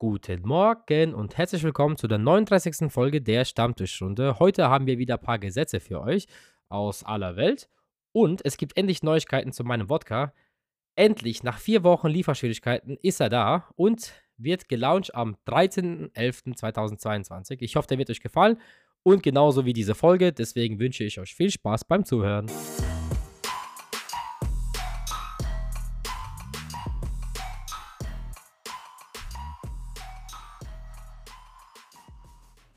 Guten Morgen und herzlich willkommen zu der 39. Folge der Stammtischrunde. Heute haben wir wieder ein paar Gesetze für euch aus aller Welt und es gibt endlich Neuigkeiten zu meinem Wodka. Endlich, nach vier Wochen Lieferschwierigkeiten, ist er da und wird gelauncht am 13.11.2022. Ich hoffe, der wird euch gefallen und genauso wie diese Folge. Deswegen wünsche ich euch viel Spaß beim Zuhören.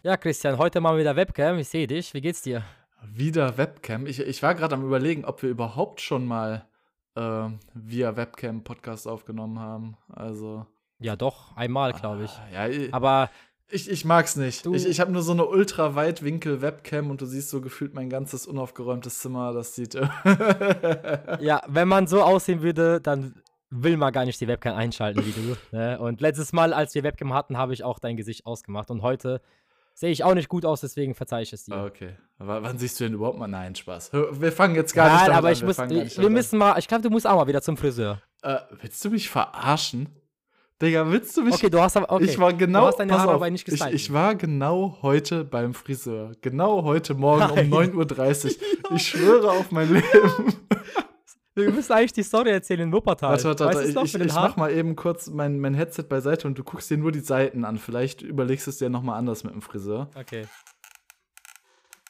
Ja, Christian, heute mal wieder Webcam. Ich sehe dich. Wie geht's dir? Wieder Webcam. Ich, ich war gerade am Überlegen, ob wir überhaupt schon mal äh, via Webcam Podcast aufgenommen haben. Also. Ja, doch, einmal, glaube ich. Ah, ja, Aber ich, ich mag's nicht. Ich, ich habe nur so eine ultra-weitwinkel-Webcam und du siehst so gefühlt mein ganzes unaufgeräumtes Zimmer. Das sieht. ja, wenn man so aussehen würde, dann will man gar nicht die Webcam einschalten wie du. Ne? Und letztes Mal, als wir Webcam hatten, habe ich auch dein Gesicht ausgemacht. Und heute sehe ich auch nicht gut aus, deswegen verzeihe ich es dir. Okay. Aber wann siehst du denn überhaupt mal? Nein, Spaß. Wir fangen jetzt gar Nein, nicht damit aber ich an. Muss, wir, wir müssen mal, ich glaube, du musst auch mal wieder zum Friseur. Äh, willst du mich verarschen? Digga, willst du mich? Okay, du hast aber, okay. Ich war genau, du hast deine Haare auf, nicht ich, ich, war genau heute beim Friseur. Genau heute Morgen Nein. um 9.30 Uhr. Ich schwöre auf mein Leben. Wir müssen eigentlich die Story erzählen in Wuppertal. Warte, warte, warte. Ich, ich, ich mach mal eben kurz mein, mein Headset beiseite und du guckst dir nur die Seiten an. Vielleicht überlegst du es dir nochmal anders mit dem Friseur. Okay.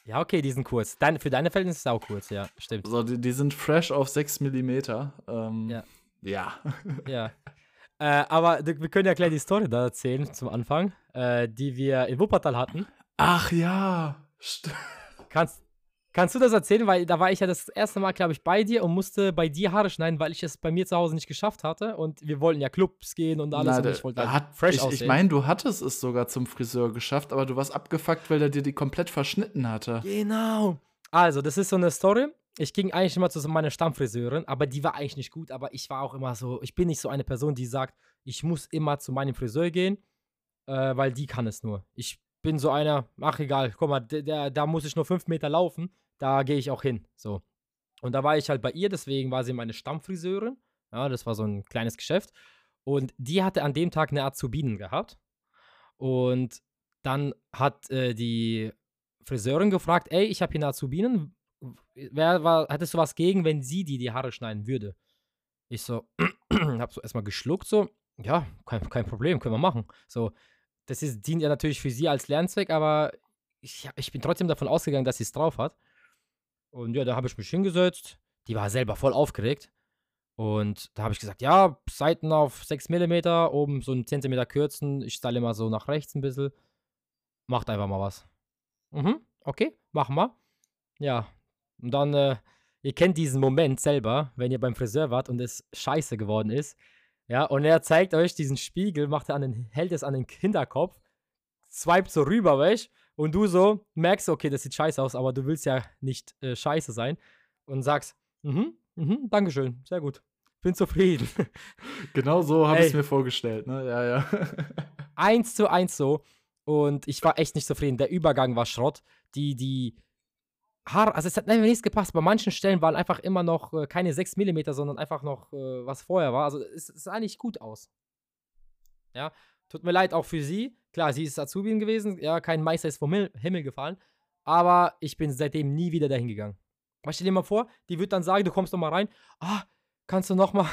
Ja, okay, die sind kurz. Dein, für deine Verhältnisse ist es auch kurz, ja, stimmt. So, die, die sind fresh auf 6 mm. Ähm, ja. Ja. ja. Äh, aber wir können ja gleich die Story da erzählen zum Anfang, äh, die wir in Wuppertal hatten. Ach ja. Kannst, Kannst du das erzählen? Weil da war ich ja das erste Mal, glaube ich, bei dir und musste bei dir Haare schneiden, weil ich es bei mir zu Hause nicht geschafft hatte. Und wir wollten ja Clubs gehen und alles. Na, und ich wollte halt hat, fresh ich, aussehen. Ich meine, du hattest es sogar zum Friseur geschafft, aber du warst abgefuckt, weil er dir die komplett verschnitten hatte. Genau. Also, das ist so eine Story. Ich ging eigentlich immer zu meiner Stammfriseurin, aber die war eigentlich nicht gut. Aber ich war auch immer so, ich bin nicht so eine Person, die sagt, ich muss immer zu meinem Friseur gehen, äh, weil die kann es nur. Ich bin so einer, ach egal, guck mal, da muss ich nur fünf Meter laufen da gehe ich auch hin. So. Und da war ich halt bei ihr, deswegen war sie meine Stammfriseurin. Ja, das war so ein kleines Geschäft. Und die hatte an dem Tag eine Azubinen gehabt. Und dann hat äh, die Friseurin gefragt: Ey, ich habe hier eine Azubinen. Wer war, hättest du was gegen, wenn sie die die Haare schneiden würde? Ich so, hab so erstmal geschluckt, so, ja, kein, kein Problem, können wir machen. So, das ist, dient ja natürlich für sie als Lernzweck, aber ich, ich bin trotzdem davon ausgegangen, dass sie es drauf hat. Und ja, da habe ich mich hingesetzt. Die war selber voll aufgeregt. Und da habe ich gesagt, ja, Seiten auf 6 mm, oben so einen Zentimeter kürzen. Ich stelle immer so nach rechts ein bisschen. Macht einfach mal was. Mhm, okay, machen wir. Ja, und dann, äh, ihr kennt diesen Moment selber, wenn ihr beim Friseur wart und es scheiße geworden ist. Ja, und er zeigt euch diesen Spiegel, macht er an den, hält es an den Kinderkopf, swipet so rüber, weißt und du so merkst, okay, das sieht scheiße aus, aber du willst ja nicht äh, scheiße sein und sagst, mhm, mhm, Dankeschön, sehr gut. Bin zufrieden. Genau so habe ich es mir vorgestellt, ne? Ja, ja. eins zu eins so. Und ich war echt nicht zufrieden. Der Übergang war Schrott. Die, die Haare, also es hat einfach nichts gepasst. Bei manchen Stellen waren einfach immer noch äh, keine 6 mm, sondern einfach noch, äh, was vorher war. Also es, es sah nicht gut aus. Ja, tut mir leid auch für sie. Klar, sie ist Azubin gewesen, ja, kein Meister ist vom Himmel gefallen, aber ich bin seitdem nie wieder dahin gegangen. Was stell dir mal vor, die wird dann sagen, du kommst noch mal rein, ah, kannst du noch mal,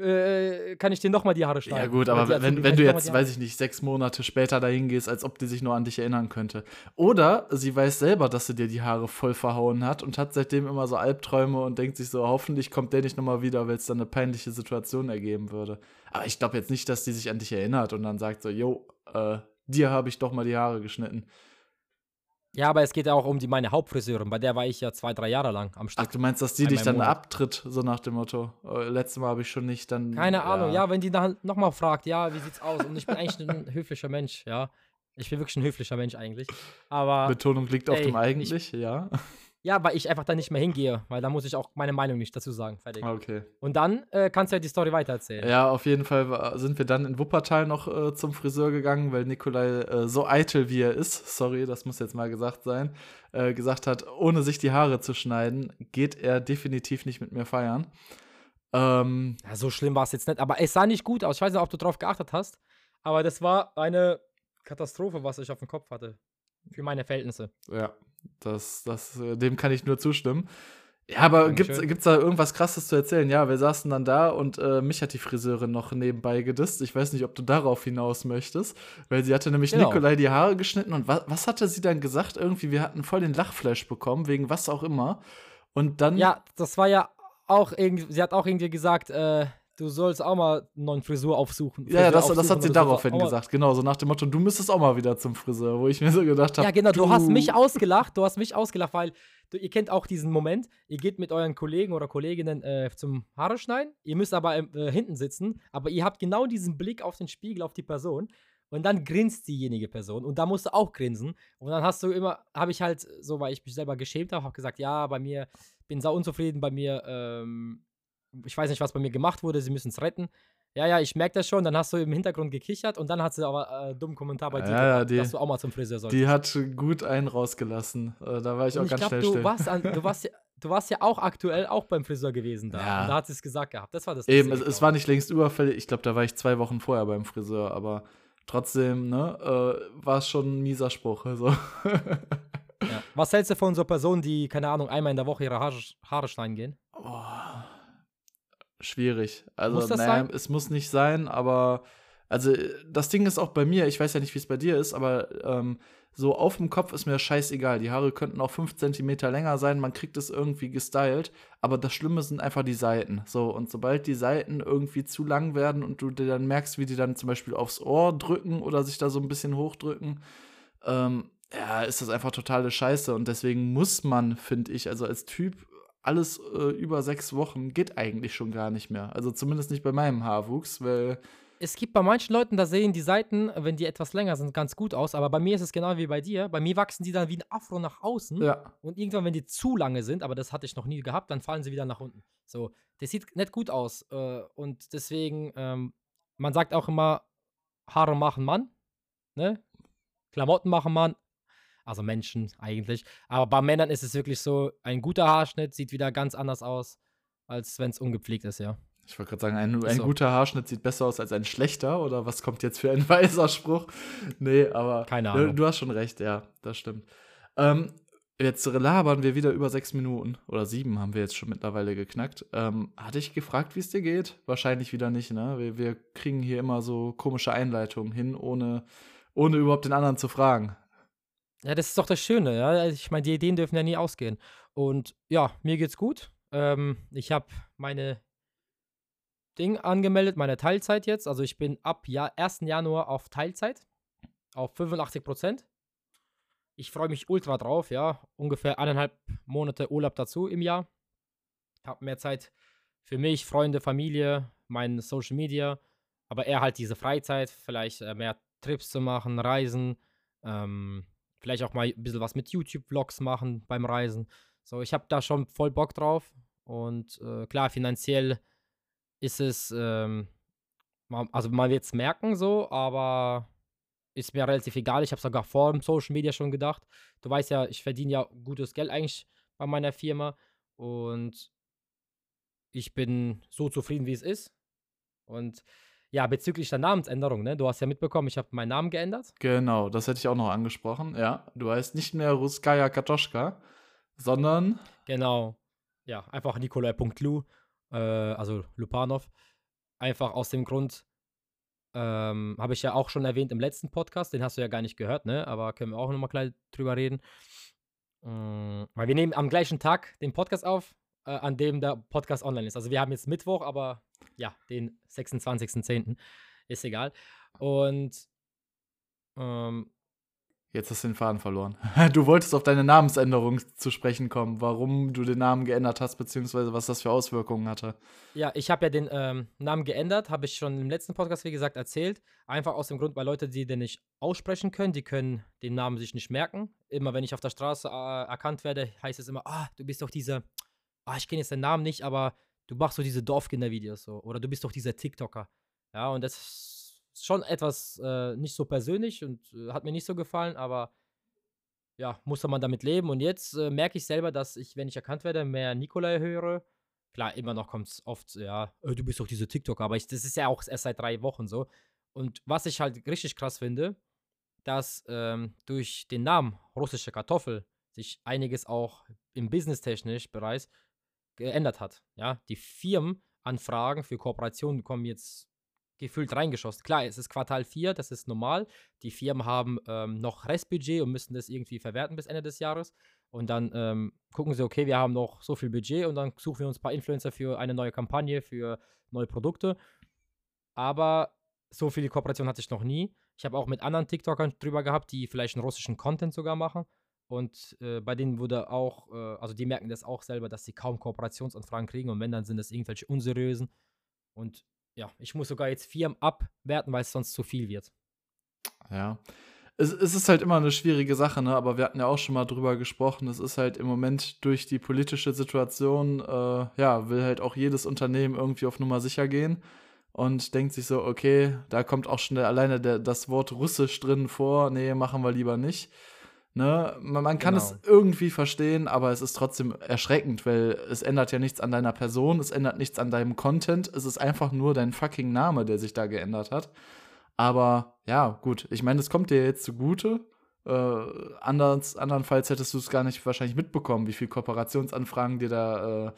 äh, kann ich dir noch mal die Haare schneiden? Ja gut, aber wenn, wenn du jetzt, weiß ich nicht, sechs Monate später dahin gehst, als ob die sich nur an dich erinnern könnte. Oder sie weiß selber, dass sie dir die Haare voll verhauen hat und hat seitdem immer so Albträume und denkt sich so, hoffentlich kommt der nicht noch mal wieder, weil es dann eine peinliche Situation ergeben würde. Aber ich glaube jetzt nicht, dass die sich an dich erinnert und dann sagt so, yo, äh, dir habe ich doch mal die Haare geschnitten. Ja, aber es geht ja auch um die, meine Hauptfriseurin, bei der war ich ja zwei, drei Jahre lang am Stück. Ach, du meinst, dass die dich dann Monat. abtritt, so nach dem Motto? Äh, letztes Mal habe ich schon nicht dann. Keine ja. Ahnung, ja, wenn die dann nochmal fragt, ja, wie sieht's aus? Und ich bin eigentlich ein höflicher Mensch, ja. Ich bin wirklich ein höflicher Mensch eigentlich. Aber. Betonung liegt ey, auf dem eigentlich, ich, ja. Ja, weil ich einfach da nicht mehr hingehe, weil da muss ich auch meine Meinung nicht dazu sagen. Fertig. Okay. Und dann äh, kannst du ja die Story weitererzählen. Ja, auf jeden Fall sind wir dann in Wuppertal noch äh, zum Friseur gegangen, weil Nikolai äh, so eitel wie er ist, sorry, das muss jetzt mal gesagt sein, äh, gesagt hat, ohne sich die Haare zu schneiden, geht er definitiv nicht mit mir feiern. Ähm, ja, so schlimm war es jetzt nicht, aber es sah nicht gut aus. Ich weiß nicht, ob du drauf geachtet hast. Aber das war eine Katastrophe, was ich auf dem Kopf hatte. Für meine Verhältnisse. Ja, das, das, äh, dem kann ich nur zustimmen. Ja, aber gibt es da irgendwas krasses zu erzählen? Ja, wir saßen dann da und äh, mich hat die Friseurin noch nebenbei gedisst. Ich weiß nicht, ob du darauf hinaus möchtest, weil sie hatte nämlich genau. Nikolai die Haare geschnitten und wa was hatte sie dann gesagt? Irgendwie, wir hatten voll den Lachflash bekommen, wegen was auch immer. Und dann. Ja, das war ja auch irgendwie, sie hat auch irgendwie gesagt, äh, du sollst auch mal einen neuen Frisur aufsuchen. Frisur ja, das, aufsuchen das hat sie daraufhin gesagt. Genau, so nach dem Motto, du müsstest auch mal wieder zum Friseur, wo ich mir so gedacht habe. Ja, genau, du, du hast mich ausgelacht, du hast mich ausgelacht, weil du, ihr kennt auch diesen Moment, ihr geht mit euren Kollegen oder Kolleginnen äh, zum Haare schneiden, ihr müsst aber äh, hinten sitzen, aber ihr habt genau diesen Blick auf den Spiegel, auf die Person. Und dann grinst diejenige Person und da musst du auch grinsen. Und dann hast du immer, habe ich halt, so weil ich mich selber geschämt habe, habe gesagt, ja, bei mir, bin sau unzufrieden, bei mir ähm, ich weiß nicht, was bei mir gemacht wurde, sie müssen es retten. Ja, ja, ich merke das schon. Dann hast du im Hintergrund gekichert und dann hat sie aber äh, dummen Kommentar bei dir, ja, gemacht, die, dass du auch mal zum Friseur solltest. Die hat gut einen rausgelassen. Äh, da war ich und auch ich ganz glaub, schnell du still. Warst an, du, warst ja, du warst ja auch aktuell auch beim Friseur gewesen da. Ja. Da hat sie es gesagt gehabt. Das war das. Eben, es, es, war nicht längst überfällig. Ich glaube, da war ich zwei Wochen vorher beim Friseur, aber trotzdem, ne, äh, war es schon ein mieser Spruch. Also. ja. Was hältst du von so Personen, die, keine Ahnung, einmal in der Woche ihre Haare, Haare schneiden gehen? Oh schwierig. Also, muss naja, es muss nicht sein, aber also das Ding ist auch bei mir, ich weiß ja nicht, wie es bei dir ist, aber ähm, so auf dem Kopf ist mir scheißegal. Die Haare könnten auch 5 cm länger sein, man kriegt es irgendwie gestylt, aber das Schlimme sind einfach die Seiten. So, und sobald die Seiten irgendwie zu lang werden und du dir dann merkst, wie die dann zum Beispiel aufs Ohr drücken oder sich da so ein bisschen hochdrücken, ähm, ja, ist das einfach totale Scheiße. Und deswegen muss man, finde ich, also als Typ alles äh, über sechs Wochen geht eigentlich schon gar nicht mehr. Also zumindest nicht bei meinem Haarwuchs, weil. Es gibt bei manchen Leuten, da sehen die Seiten, wenn die etwas länger sind, ganz gut aus. Aber bei mir ist es genau wie bei dir. Bei mir wachsen die dann wie ein Afro nach außen. Ja. Und irgendwann, wenn die zu lange sind, aber das hatte ich noch nie gehabt, dann fallen sie wieder nach unten. So, das sieht nicht gut aus. Äh, und deswegen, ähm, man sagt auch immer, Haare machen Mann. Ne? Klamotten machen Mann, also Menschen eigentlich. Aber bei Männern ist es wirklich so, ein guter Haarschnitt sieht wieder ganz anders aus, als wenn es ungepflegt ist, ja. Ich wollte gerade sagen, ein, ein so. guter Haarschnitt sieht besser aus als ein schlechter, oder was kommt jetzt für ein weiser Spruch? Nee, aber Keine Ahnung. Du, du hast schon recht, ja, das stimmt. Ähm, jetzt labern wir wieder über sechs Minuten oder sieben haben wir jetzt schon mittlerweile geknackt. Ähm, hatte ich gefragt, wie es dir geht? Wahrscheinlich wieder nicht, ne? Wir, wir kriegen hier immer so komische Einleitungen hin, ohne, ohne überhaupt den anderen zu fragen. Ja, das ist doch das Schöne, ja. Also, ich meine, die Ideen dürfen ja nie ausgehen. Und ja, mir geht's gut. Ähm, ich habe meine Ding angemeldet, meine Teilzeit jetzt. Also ich bin ab ja, 1. Januar auf Teilzeit, auf 85 Prozent. Ich freue mich ultra drauf, ja. Ungefähr eineinhalb Monate Urlaub dazu im Jahr. Habe mehr Zeit für mich, Freunde, Familie, mein Social Media. Aber eher halt diese Freizeit, vielleicht äh, mehr Trips zu machen, Reisen. Ähm, Vielleicht auch mal ein bisschen was mit YouTube-Vlogs machen beim Reisen. So, ich habe da schon voll Bock drauf. Und äh, klar, finanziell ist es, ähm, also man wird es merken so, aber ist mir relativ egal. Ich habe sogar vor dem Social Media schon gedacht. Du weißt ja, ich verdiene ja gutes Geld eigentlich bei meiner Firma und ich bin so zufrieden, wie es ist. Und ja, bezüglich der Namensänderung, ne? Du hast ja mitbekommen, ich habe meinen Namen geändert. Genau, das hätte ich auch noch angesprochen. Ja, du heißt nicht mehr Ruskaya Katoschka, sondern. Genau. Ja, einfach Nikolai.lu, äh, also Lupanov. Einfach aus dem Grund, ähm, habe ich ja auch schon erwähnt im letzten Podcast, den hast du ja gar nicht gehört, ne? Aber können wir auch nochmal gleich drüber reden. Ähm, weil wir nehmen am gleichen Tag den Podcast auf, äh, an dem der Podcast online ist. Also wir haben jetzt Mittwoch, aber ja, den 26.10. Ist egal. Und ähm, Jetzt hast du den Faden verloren. Du wolltest auf deine Namensänderung zu sprechen kommen, warum du den Namen geändert hast, beziehungsweise was das für Auswirkungen hatte. Ja, ich habe ja den ähm, Namen geändert, habe ich schon im letzten Podcast, wie gesagt, erzählt. Einfach aus dem Grund, weil Leute, die den nicht aussprechen können, die können den Namen sich nicht merken. Immer wenn ich auf der Straße äh, erkannt werde, heißt es immer, ah, du bist doch dieser, ah, ich kenne jetzt den Namen nicht, aber du machst so diese Dorfkinder-Videos so. Oder du bist doch dieser TikToker. Ja, und das ist schon etwas äh, nicht so persönlich und äh, hat mir nicht so gefallen, aber ja, musste man damit leben. Und jetzt äh, merke ich selber, dass ich, wenn ich erkannt werde, mehr Nikolai höre. Klar, immer noch kommt es oft, ja, äh, du bist doch dieser TikToker, aber ich, das ist ja auch erst seit drei Wochen so. Und was ich halt richtig krass finde, dass ähm, durch den Namen russische Kartoffel sich einiges auch im businesstechnisch Bereich geändert hat. Ja, die Firmenanfragen für Kooperationen kommen jetzt gefühlt reingeschossen. Klar, es ist Quartal 4, das ist normal. Die Firmen haben ähm, noch Restbudget und müssen das irgendwie verwerten bis Ende des Jahres. Und dann ähm, gucken sie, okay, wir haben noch so viel Budget und dann suchen wir uns ein paar Influencer für eine neue Kampagne, für neue Produkte. Aber so viele Kooperationen hatte ich noch nie. Ich habe auch mit anderen TikTokern drüber gehabt, die vielleicht einen russischen Content sogar machen. Und äh, bei denen wurde auch, äh, also die merken das auch selber, dass sie kaum Kooperationsanfragen kriegen und wenn, dann sind das irgendwelche unseriösen. Und ja, ich muss sogar jetzt Firmen abwerten, weil es sonst zu viel wird. Ja. Es, es, ist halt immer eine schwierige Sache, ne? aber wir hatten ja auch schon mal drüber gesprochen. Es ist halt im Moment durch die politische Situation, äh, ja, will halt auch jedes Unternehmen irgendwie auf Nummer sicher gehen und denkt sich so, okay, da kommt auch schon alleine der, das Wort Russisch drin vor. Nee, machen wir lieber nicht. Ne? Man, kann genau. es irgendwie verstehen, aber es ist trotzdem erschreckend, weil es ändert ja nichts an deiner Person, es ändert nichts an deinem Content, es ist einfach nur dein fucking Name, der sich da geändert hat. Aber ja, gut, ich meine, es kommt dir jetzt zugute. Äh, anders, andernfalls hättest du es gar nicht wahrscheinlich mitbekommen, wie viele Kooperationsanfragen dir da äh,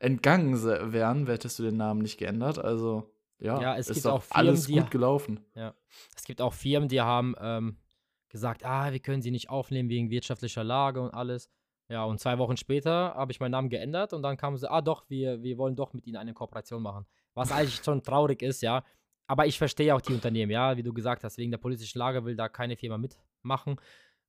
entgangen wären, hättest du den Namen nicht geändert. Also ja, ja es ist gibt auch Firmen, alles gut gelaufen. Ja, es gibt auch Firmen, die haben ähm, gesagt, ah, wir können sie nicht aufnehmen wegen wirtschaftlicher Lage und alles. Ja, und zwei Wochen später habe ich meinen Namen geändert und dann kamen sie, ah doch, wir, wir wollen doch mit ihnen eine Kooperation machen. Was eigentlich schon traurig ist, ja. Aber ich verstehe auch die Unternehmen, ja, wie du gesagt hast, wegen der politischen Lage will da keine Firma mitmachen.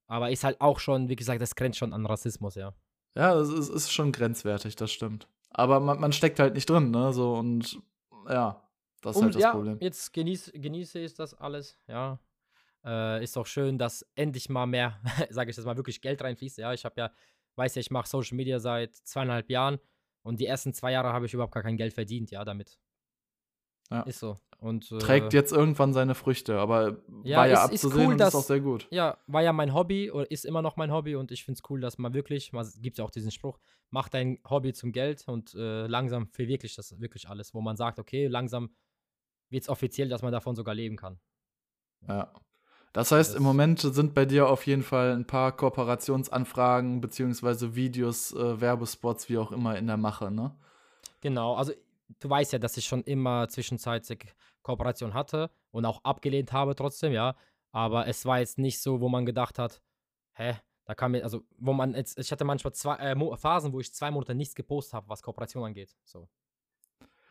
Aber ist halt auch schon, wie gesagt, das grenzt schon an Rassismus, ja. Ja, es ist, ist schon grenzwertig, das stimmt. Aber man, man steckt halt nicht drin, ne? So und ja, das ist und, halt das ja, Problem. Jetzt genieße, genieße ich das alles, ja. Äh, ist auch schön, dass endlich mal mehr, sage ich das mal, wirklich Geld reinfließt. Ja, ich habe ja, weiß ja, ich mache Social Media seit zweieinhalb Jahren und die ersten zwei Jahre habe ich überhaupt gar kein Geld verdient, ja, damit. Ja. Ist so. Und, äh, Trägt jetzt irgendwann seine Früchte, aber ja, war ja ist, abzusehen ist cool, und dass, ist auch sehr gut. Ja, war ja mein Hobby oder ist immer noch mein Hobby und ich finde es cool, dass man wirklich, man gibt ja auch diesen Spruch, mach dein Hobby zum Geld und äh, langsam verwirklicht das wirklich alles, wo man sagt, okay, langsam wird es offiziell, dass man davon sogar leben kann. Ja. Das heißt, das im Moment sind bei dir auf jeden Fall ein paar Kooperationsanfragen beziehungsweise Videos, äh, Werbespots, wie auch immer in der Mache, ne? Genau, also du weißt ja, dass ich schon immer zwischenzeitlich Kooperation hatte und auch abgelehnt habe trotzdem, ja. Aber es war jetzt nicht so, wo man gedacht hat, hä, da kam mir, also wo man jetzt, ich hatte manchmal zwei äh, Phasen, wo ich zwei Monate nichts gepostet habe, was Kooperation angeht. So.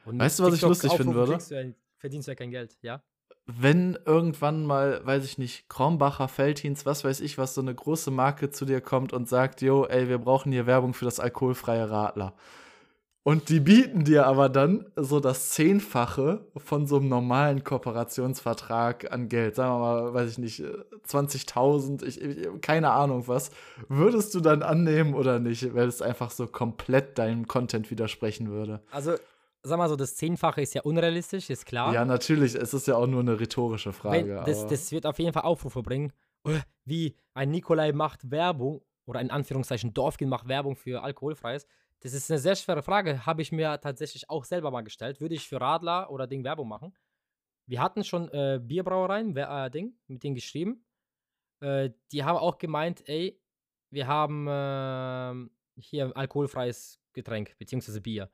Und weißt du, was ich lustig finden würde? Du, verdienst du ja kein Geld, ja? Wenn irgendwann mal, weiß ich nicht, Krombacher, Feldhins, was weiß ich, was so eine große Marke zu dir kommt und sagt, jo, ey, wir brauchen hier Werbung für das alkoholfreie Radler. Und die bieten dir aber dann so das Zehnfache von so einem normalen Kooperationsvertrag an Geld. Sagen wir mal, weiß ich nicht, 20.000, ich, ich, keine Ahnung was. Würdest du dann annehmen oder nicht, weil es einfach so komplett deinem Content widersprechen würde? Also, sag mal so, das Zehnfache ist ja unrealistisch, ist klar. Ja, natürlich, es ist ja auch nur eine rhetorische Frage. Wenn, das, das, wird auf jeden Fall Aufrufe bringen. Wie ein Nikolai macht Werbung oder in Anführungszeichen Dorfkind macht Werbung für alkoholfreies. Das ist eine sehr schwere Frage, habe ich mir tatsächlich auch selber mal gestellt. Würde ich für Radler oder Ding Werbung machen? Wir hatten schon äh, Bierbrauereien, äh, Ding, mit denen geschrieben. Äh, die haben auch gemeint, ey, wir haben äh, hier alkoholfreies Getränk, beziehungsweise Bier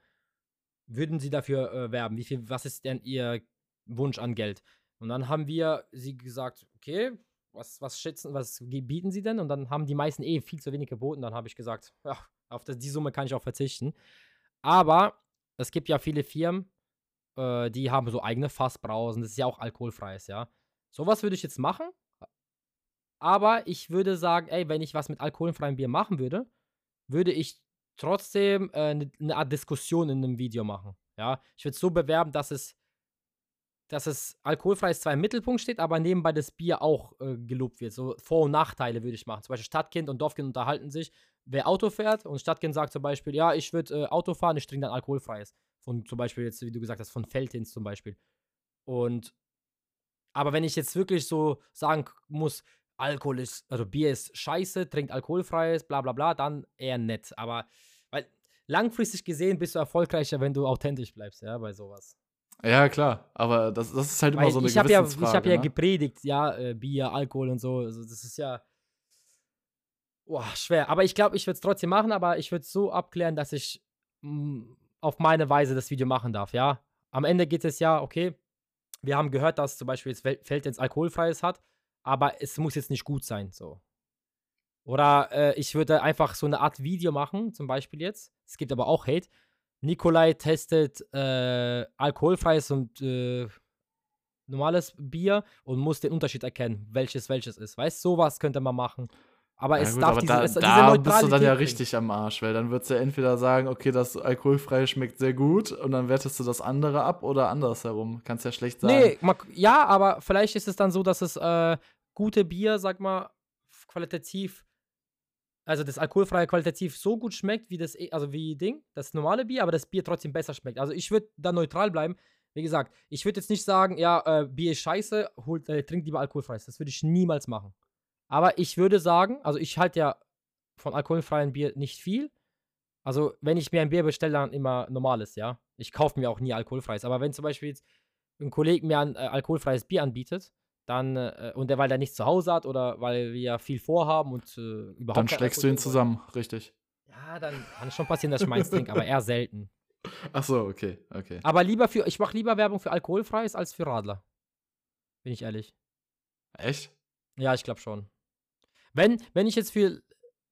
würden Sie dafür äh, werben? Wie viel, was ist denn Ihr Wunsch an Geld? Und dann haben wir sie gesagt, okay, was, was schätzen, was bieten Sie denn? Und dann haben die meisten eh viel zu wenig geboten. Dann habe ich gesagt, ja, auf das, die Summe kann ich auch verzichten. Aber es gibt ja viele Firmen, äh, die haben so eigene Fassbrausen. Das ist ja auch alkoholfreies, ja. Sowas würde ich jetzt machen. Aber ich würde sagen, ey, wenn ich was mit alkoholfreiem Bier machen würde, würde ich trotzdem eine äh, ne Art Diskussion in einem Video machen. Ja, ich würde es so bewerben, dass es, dass es alkoholfreies zwar im Mittelpunkt steht, aber nebenbei das Bier auch äh, gelobt wird. So Vor- und Nachteile würde ich machen. Zum Beispiel Stadtkind und Dorfkind unterhalten sich, wer Auto fährt und Stadtkind sagt zum Beispiel, ja, ich würde äh, Auto fahren, ich trinke dann alkoholfreies. Von zum Beispiel jetzt, wie du gesagt hast, von Feldhins zum Beispiel. Und aber wenn ich jetzt wirklich so sagen muss, Alkohol ist, also Bier ist scheiße, trinkt alkoholfreies, bla bla bla, dann eher nett. Aber weil langfristig gesehen bist du erfolgreicher, wenn du authentisch bleibst, ja, bei sowas. Ja, klar, aber das, das ist halt immer Weil so eine ich Gewissensfrage. Ja, ich habe ne? ja gepredigt, ja, äh, Bier, Alkohol und so. Also das ist ja boah, schwer. Aber ich glaube, ich würde es trotzdem machen, aber ich würde es so abklären, dass ich mh, mm, auf meine Weise das Video machen darf, ja. Am Ende geht es ja, okay, wir haben gehört, dass zum Beispiel jetzt Feld ins Alkoholfreies hat, aber es muss jetzt nicht gut sein, so. Oder äh, ich würde einfach so eine Art Video machen, zum Beispiel jetzt. Es gibt aber auch Hate. Nikolai testet äh, alkoholfreies und äh, normales Bier und muss den Unterschied erkennen, welches welches ist. Weißt du, sowas könnte man machen. Aber ja, es gut, darf aber diese, da, es, diese da bist du dann ja richtig am Arsch, weil dann würdest du ja entweder sagen, okay, das alkoholfreie schmeckt sehr gut und dann wertest du das andere ab oder andersherum. Kannst ja schlecht sagen. Nee, ja, aber vielleicht ist es dann so, dass es äh, gute Bier, sag mal, qualitativ also das alkoholfreie qualitativ so gut schmeckt wie das, e, also wie Ding, das normale Bier, aber das Bier trotzdem besser schmeckt. Also ich würde da neutral bleiben. Wie gesagt, ich würde jetzt nicht sagen, ja, äh, Bier ist scheiße, holt, äh, trinkt lieber alkoholfreies. Das würde ich niemals machen. Aber ich würde sagen, also ich halte ja von alkoholfreiem Bier nicht viel. Also wenn ich mir ein Bier bestelle, dann immer normales, ja. Ich kaufe mir auch nie alkoholfreies. Aber wenn zum Beispiel jetzt ein Kollege mir ein äh, alkoholfreies Bier anbietet, dann, äh, und der, weil der nichts zu Hause hat oder weil wir viel vorhaben und äh, überhaupt Dann schlägst du ihn zusammen, richtig. Ja, dann kann es schon passieren, dass ich meins trinke, aber eher selten. Ach so, okay, okay. Aber lieber für, ich mache lieber Werbung für alkoholfreies als für Radler. Bin ich ehrlich. Echt? Ja, ich glaube schon. Wenn, wenn ich jetzt für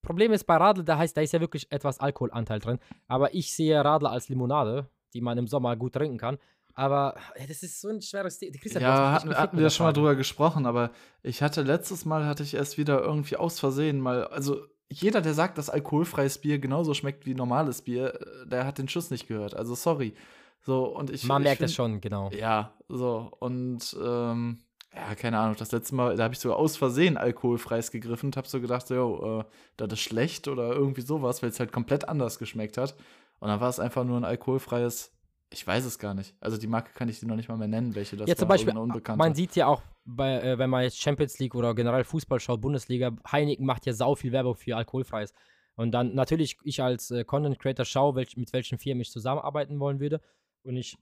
Problem ist bei Radler, da heißt, da ist ja wirklich etwas Alkoholanteil drin. Aber ich sehe Radler als Limonade, die man im Sommer gut trinken kann. Aber ja, das ist so ein schweres Thema. Ja, hatten, hatten wir schon mal drüber gesprochen, aber ich hatte letztes Mal, hatte ich erst wieder irgendwie aus Versehen mal, also jeder, der sagt, dass alkoholfreies Bier genauso schmeckt wie normales Bier, äh, der hat den Schuss nicht gehört. Also sorry. So, und ich, Man ich merkt find, das schon, genau. Ja, so. Und ähm, ja, keine Ahnung, das letzte Mal, da habe ich sogar aus Versehen alkoholfreies gegriffen und habe so gedacht, jo, äh, das ist schlecht oder irgendwie sowas, weil es halt komplett anders geschmeckt hat. Und dann war es einfach nur ein alkoholfreies ich weiß es gar nicht. Also die Marke kann ich dir noch nicht mal mehr nennen, welche das ja, zum Beispiel, Man sieht ja auch, bei, äh, wenn man jetzt Champions League oder generell Fußball schaut, Bundesliga, Heineken macht ja sau viel Werbung für alkoholfreies. Und dann natürlich, ich als äh, Content Creator schaue, welch, mit welchen Firmen ich zusammenarbeiten wollen würde. Und ich,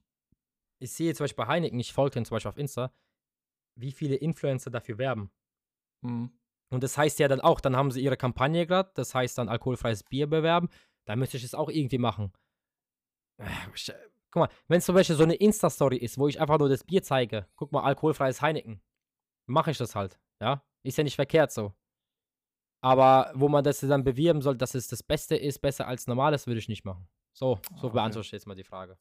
ich sehe zum Beispiel bei Heineken, ich folge zum Beispiel auf Insta, wie viele Influencer dafür werben. Mhm. Und das heißt ja dann auch, dann haben sie ihre Kampagne gerade, das heißt dann alkoholfreies Bier bewerben. Da müsste ich es auch irgendwie machen. Äh, Guck mal, wenn es zum Beispiel so eine Insta-Story ist, wo ich einfach nur das Bier zeige, guck mal, alkoholfreies Heineken, mache ich das halt, ja? Ist ja nicht verkehrt so. Aber wo man das dann bewirben soll, dass es das Beste ist, besser als normales, würde ich nicht machen. So, so okay. beantworte ich jetzt mal die Frage.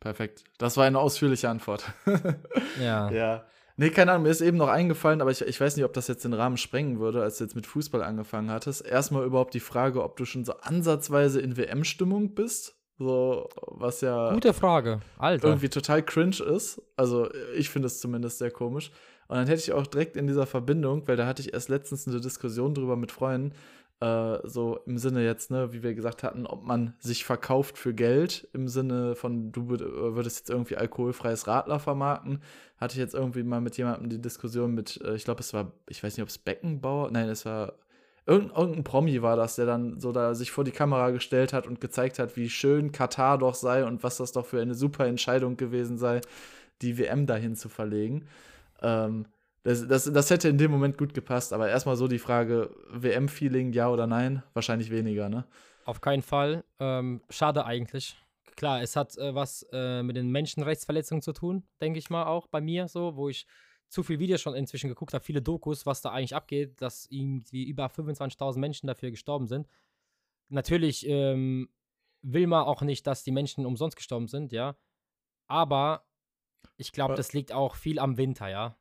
Perfekt. Das war eine ausführliche Antwort. ja. Ja. Nee, keine Ahnung, mir ist eben noch eingefallen, aber ich, ich weiß nicht, ob das jetzt den Rahmen sprengen würde, als du jetzt mit Fußball angefangen hattest. Erstmal überhaupt die Frage, ob du schon so ansatzweise in WM-Stimmung bist so, was ja. Gute Frage, Alter. Irgendwie total cringe ist. Also, ich finde es zumindest sehr komisch. Und dann hätte ich auch direkt in dieser Verbindung, weil da hatte ich erst letztens eine Diskussion drüber mit Freunden, äh, so im Sinne jetzt, ne, wie wir gesagt hatten, ob man sich verkauft für Geld, im Sinne von, du würdest jetzt irgendwie alkoholfreies Radler vermarkten. Hatte ich jetzt irgendwie mal mit jemandem die Diskussion mit, äh, ich glaube, es war, ich weiß nicht, ob es Beckenbauer, nein, es war Irgend, irgendein Promi war das, der dann so da sich vor die Kamera gestellt hat und gezeigt hat, wie schön Katar doch sei und was das doch für eine super Entscheidung gewesen sei, die WM dahin zu verlegen. Ähm, das, das, das hätte in dem Moment gut gepasst, aber erstmal so die Frage: WM-Feeling, ja oder nein? Wahrscheinlich weniger, ne? Auf keinen Fall. Ähm, schade eigentlich. Klar, es hat äh, was äh, mit den Menschenrechtsverletzungen zu tun, denke ich mal auch bei mir so, wo ich zu viele Videos schon inzwischen geguckt habe, viele Dokus, was da eigentlich abgeht, dass irgendwie über 25.000 Menschen dafür gestorben sind. Natürlich ähm, will man auch nicht, dass die Menschen umsonst gestorben sind, ja. Aber ich glaube, das liegt auch viel am Winter, ja.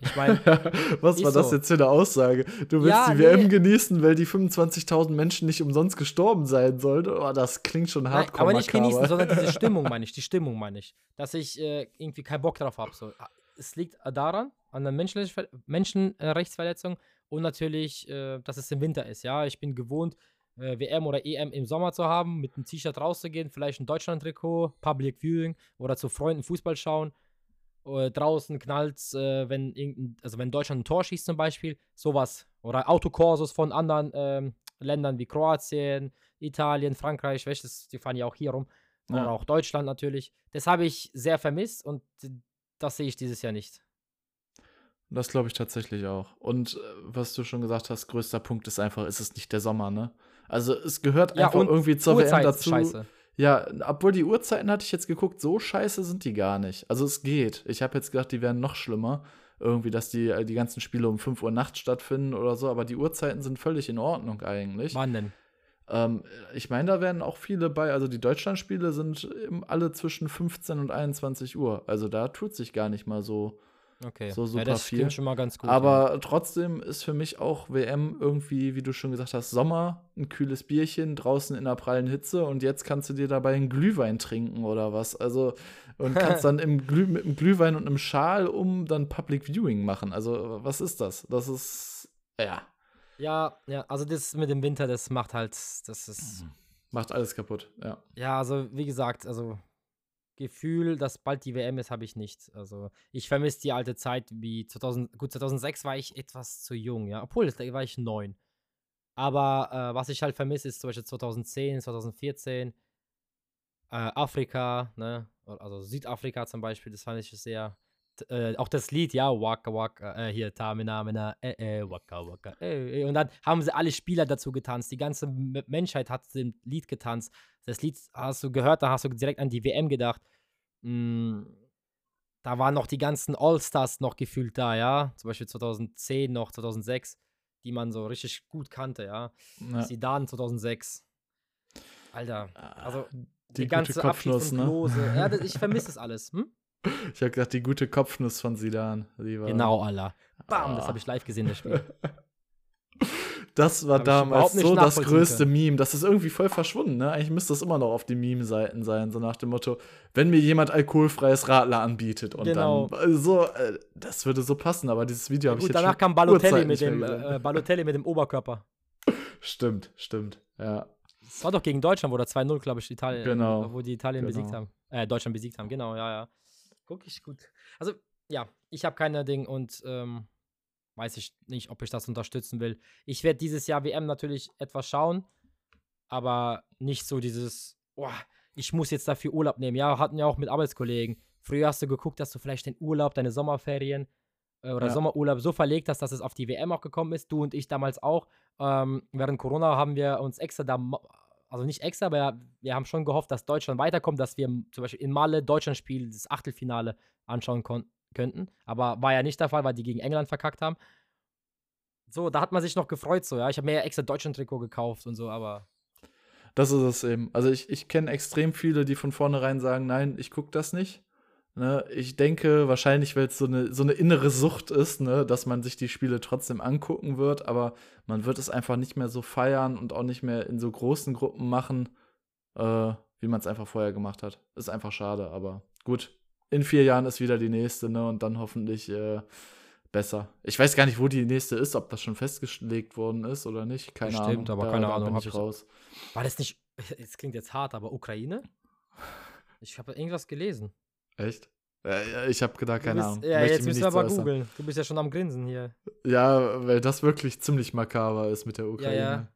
Ich meine, was war das so. jetzt für eine Aussage? Du willst ja, die nee. WM genießen, weil die 25.000 Menschen nicht umsonst gestorben sein sollen? Oh, das klingt schon hart. Aber nicht genießen, sondern diese Stimmung meine ich. Die Stimmung meine ich, dass ich äh, irgendwie keinen Bock drauf habe. So es liegt daran, an der Menschenrechtsverletzung und natürlich, äh, dass es im Winter ist. Ja, ich bin gewohnt, äh, WM oder EM im Sommer zu haben, mit einem T-Shirt rauszugehen, vielleicht ein Deutschland-Trikot, Public Viewing oder zu Freunden Fußball schauen. Oder draußen knallt äh, wenn irgendein, also wenn Deutschland ein Tor schießt zum Beispiel, sowas. Oder Autokorsos von anderen ähm, Ländern wie Kroatien, Italien, Frankreich, welches, die fahren ja auch hier rum. Ja. Oder auch Deutschland natürlich. Das habe ich sehr vermisst und das sehe ich dieses Jahr nicht. Das glaube ich tatsächlich auch. Und äh, was du schon gesagt hast, größter Punkt ist einfach, ist es nicht der Sommer, ne? Also es gehört ja, einfach irgendwie zur WM dazu. Scheiße. Ja, obwohl die Uhrzeiten hatte ich jetzt geguckt, so scheiße sind die gar nicht. Also es geht. Ich habe jetzt gedacht, die wären noch schlimmer. Irgendwie, dass die, äh, die ganzen Spiele um 5 Uhr nachts stattfinden oder so, aber die Uhrzeiten sind völlig in Ordnung eigentlich. Wann denn? Ähm, ich meine, da werden auch viele bei, also die Deutschlandspiele sind alle zwischen 15 und 21 Uhr. Also da tut sich gar nicht mal so, okay. so super ja, das viel. schon mal ganz gut. Aber ja. trotzdem ist für mich auch WM irgendwie, wie du schon gesagt hast, Sommer, ein kühles Bierchen draußen in der prallen Hitze und jetzt kannst du dir dabei einen Glühwein trinken oder was. Also und kannst dann im Glüh mit einem Glühwein und einem Schal um dann Public Viewing machen. Also was ist das? Das ist ja. Ja, ja, also das mit dem Winter, das macht halt, das ist. Macht alles kaputt, ja. Ja, also wie gesagt, also Gefühl, dass bald die WM ist, habe ich nicht. Also ich vermisse die alte Zeit wie 2000, gut, 2006 war ich etwas zu jung, ja, obwohl, da war ich neun. Aber äh, was ich halt vermisse, ist zum Beispiel 2010, 2014, äh, Afrika, ne, also Südafrika zum Beispiel, das fand ich sehr äh, auch das Lied, ja, Waka Waka, äh, hier, Tamina, Mina, äh, äh, Waka Waka, äh, äh, Und dann haben sie alle Spieler dazu getanzt. Die ganze Menschheit hat dem Lied getanzt. Das Lied hast du gehört, da hast du direkt an die WM gedacht. Mm, da waren noch die ganzen All-Stars noch gefühlt da, ja. Zum Beispiel 2010 noch, 2006, die man so richtig gut kannte, ja. ja. Zidane 2006. Alter, also die, die ganze Abschied von ne? Klose. Ne? Ja, ich vermisse das alles. Hm? Ich habe gesagt, die gute Kopfnuss von Sidan. Genau, Allah. Bam, ah. das habe ich live gesehen, das Spiel. Das war hab damals so das größte können. Meme. Das ist irgendwie voll verschwunden, ne? Eigentlich müsste das immer noch auf den Meme-Seiten sein, so nach dem Motto, wenn mir jemand alkoholfreies Radler anbietet und genau. dann so, äh, das würde so passen, aber dieses Video habe ich jetzt danach kam Balotelli mit dem äh, Balotelli mit dem Oberkörper. Stimmt, stimmt, ja. Das war doch gegen Deutschland, wo der 2-0, glaube ich, Italien, genau. wo die Italien genau. besiegt haben. Äh, Deutschland besiegt haben, genau, ja, ja. Wirklich gut. Also, ja, ich habe keine Ding und ähm, weiß ich nicht, ob ich das unterstützen will. Ich werde dieses Jahr WM natürlich etwas schauen, aber nicht so dieses, oh, ich muss jetzt dafür Urlaub nehmen. Ja, hatten ja auch mit Arbeitskollegen. Früher hast du geguckt, dass du vielleicht den Urlaub, deine Sommerferien äh, oder ja. Sommerurlaub so verlegt hast, dass es auf die WM auch gekommen ist. Du und ich damals auch. Ähm, während Corona haben wir uns extra da also nicht extra, aber wir haben schon gehofft, dass Deutschland weiterkommt, dass wir zum Beispiel in Malle Deutschland-Spiel, das Achtelfinale anschauen könnten. Aber war ja nicht der Fall, weil die gegen England verkackt haben. So, da hat man sich noch gefreut, so, ja. Ich habe mir ja extra Deutschland-Trikot gekauft und so, aber. Das ist es eben. Also ich, ich kenne extrem viele, die von vornherein sagen, nein, ich gucke das nicht. Ne, ich denke wahrscheinlich, weil es so eine, so eine innere Sucht ist, ne, dass man sich die Spiele trotzdem angucken wird, aber man wird es einfach nicht mehr so feiern und auch nicht mehr in so großen Gruppen machen, äh, wie man es einfach vorher gemacht hat. Ist einfach schade, aber gut. In vier Jahren ist wieder die nächste, ne, und dann hoffentlich äh, besser. Ich weiß gar nicht, wo die nächste ist, ob das schon festgelegt worden ist oder nicht. Keine Bestimmt, Ahnung. aber da, keine da Ahnung. ich raus. War das nicht, es klingt jetzt hart, aber Ukraine? Ich habe irgendwas gelesen. Echt? Äh, ich habe gedacht, keine bist, Ahnung. Ja, jetzt müssen wir aber googeln. Du bist ja schon am Grinsen hier. Ja, weil das wirklich ziemlich makaber ist mit der Ukraine. Ja, ja.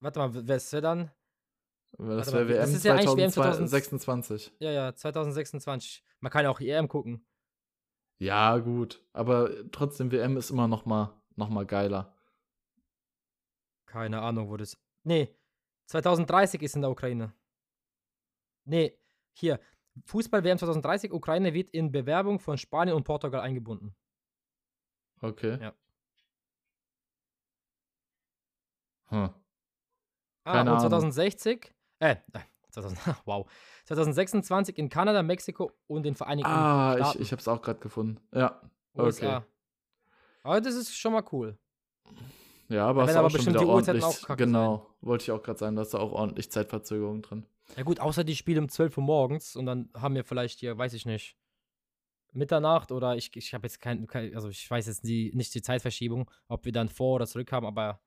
Warte mal, wer ist der dann? Das wäre WM, das ist ja 2026. Ja, ja, 2026. Man kann ja auch EM gucken. Ja, gut. Aber trotzdem, WM ist immer noch mal, noch mal geiler. Keine Ahnung, wo das. Nee, 2030 ist in der Ukraine. Nee, hier. Fußball-WM 2030, Ukraine wird in Bewerbung von Spanien und Portugal eingebunden. Okay. Ja. Hm. Ah, und 2060, äh, 2000, wow, 2026 in Kanada, Mexiko und den Vereinigten ah, Staaten. Ah, ich, ich habe es auch gerade gefunden. Ja. Okay. USA. Aber das ist schon mal cool. Ja, aber hast aber auch schon wieder ordentlich. Auch genau, wollte ich auch gerade sagen, da ist da auch ordentlich Zeitverzögerung drin. Ja gut, außer die Spiele um 12 Uhr morgens und dann haben wir vielleicht hier, weiß ich nicht, Mitternacht oder ich, ich habe jetzt kein, kein, also ich weiß jetzt die, nicht die Zeitverschiebung, ob wir dann vor oder zurück haben, aber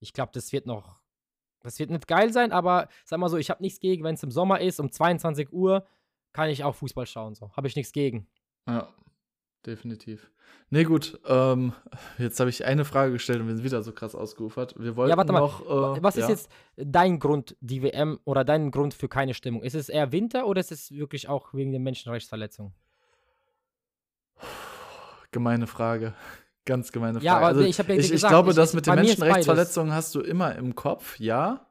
ich glaube, das wird noch, das wird nicht geil sein, aber sag mal so, ich habe nichts gegen, wenn es im Sommer ist, um 22 Uhr kann ich auch Fußball schauen, so. Habe ich nichts gegen. Ja. Definitiv. Nee, gut, ähm, jetzt habe ich eine Frage gestellt und wir sind wieder so krass ausgeufert. Wir wollten Ja, warte mal. noch. Äh, Was ist ja, jetzt dein Grund, die WM oder dein Grund für keine Stimmung? Ist es eher Winter oder ist es wirklich auch wegen der Menschenrechtsverletzung? Gemeine Frage. Ganz gemeine Frage. Ja, aber also, ich ja ich, ich gesagt, glaube, ich- das mit den. Menschenrechtsverletzungen hast du immer im Kopf, ja.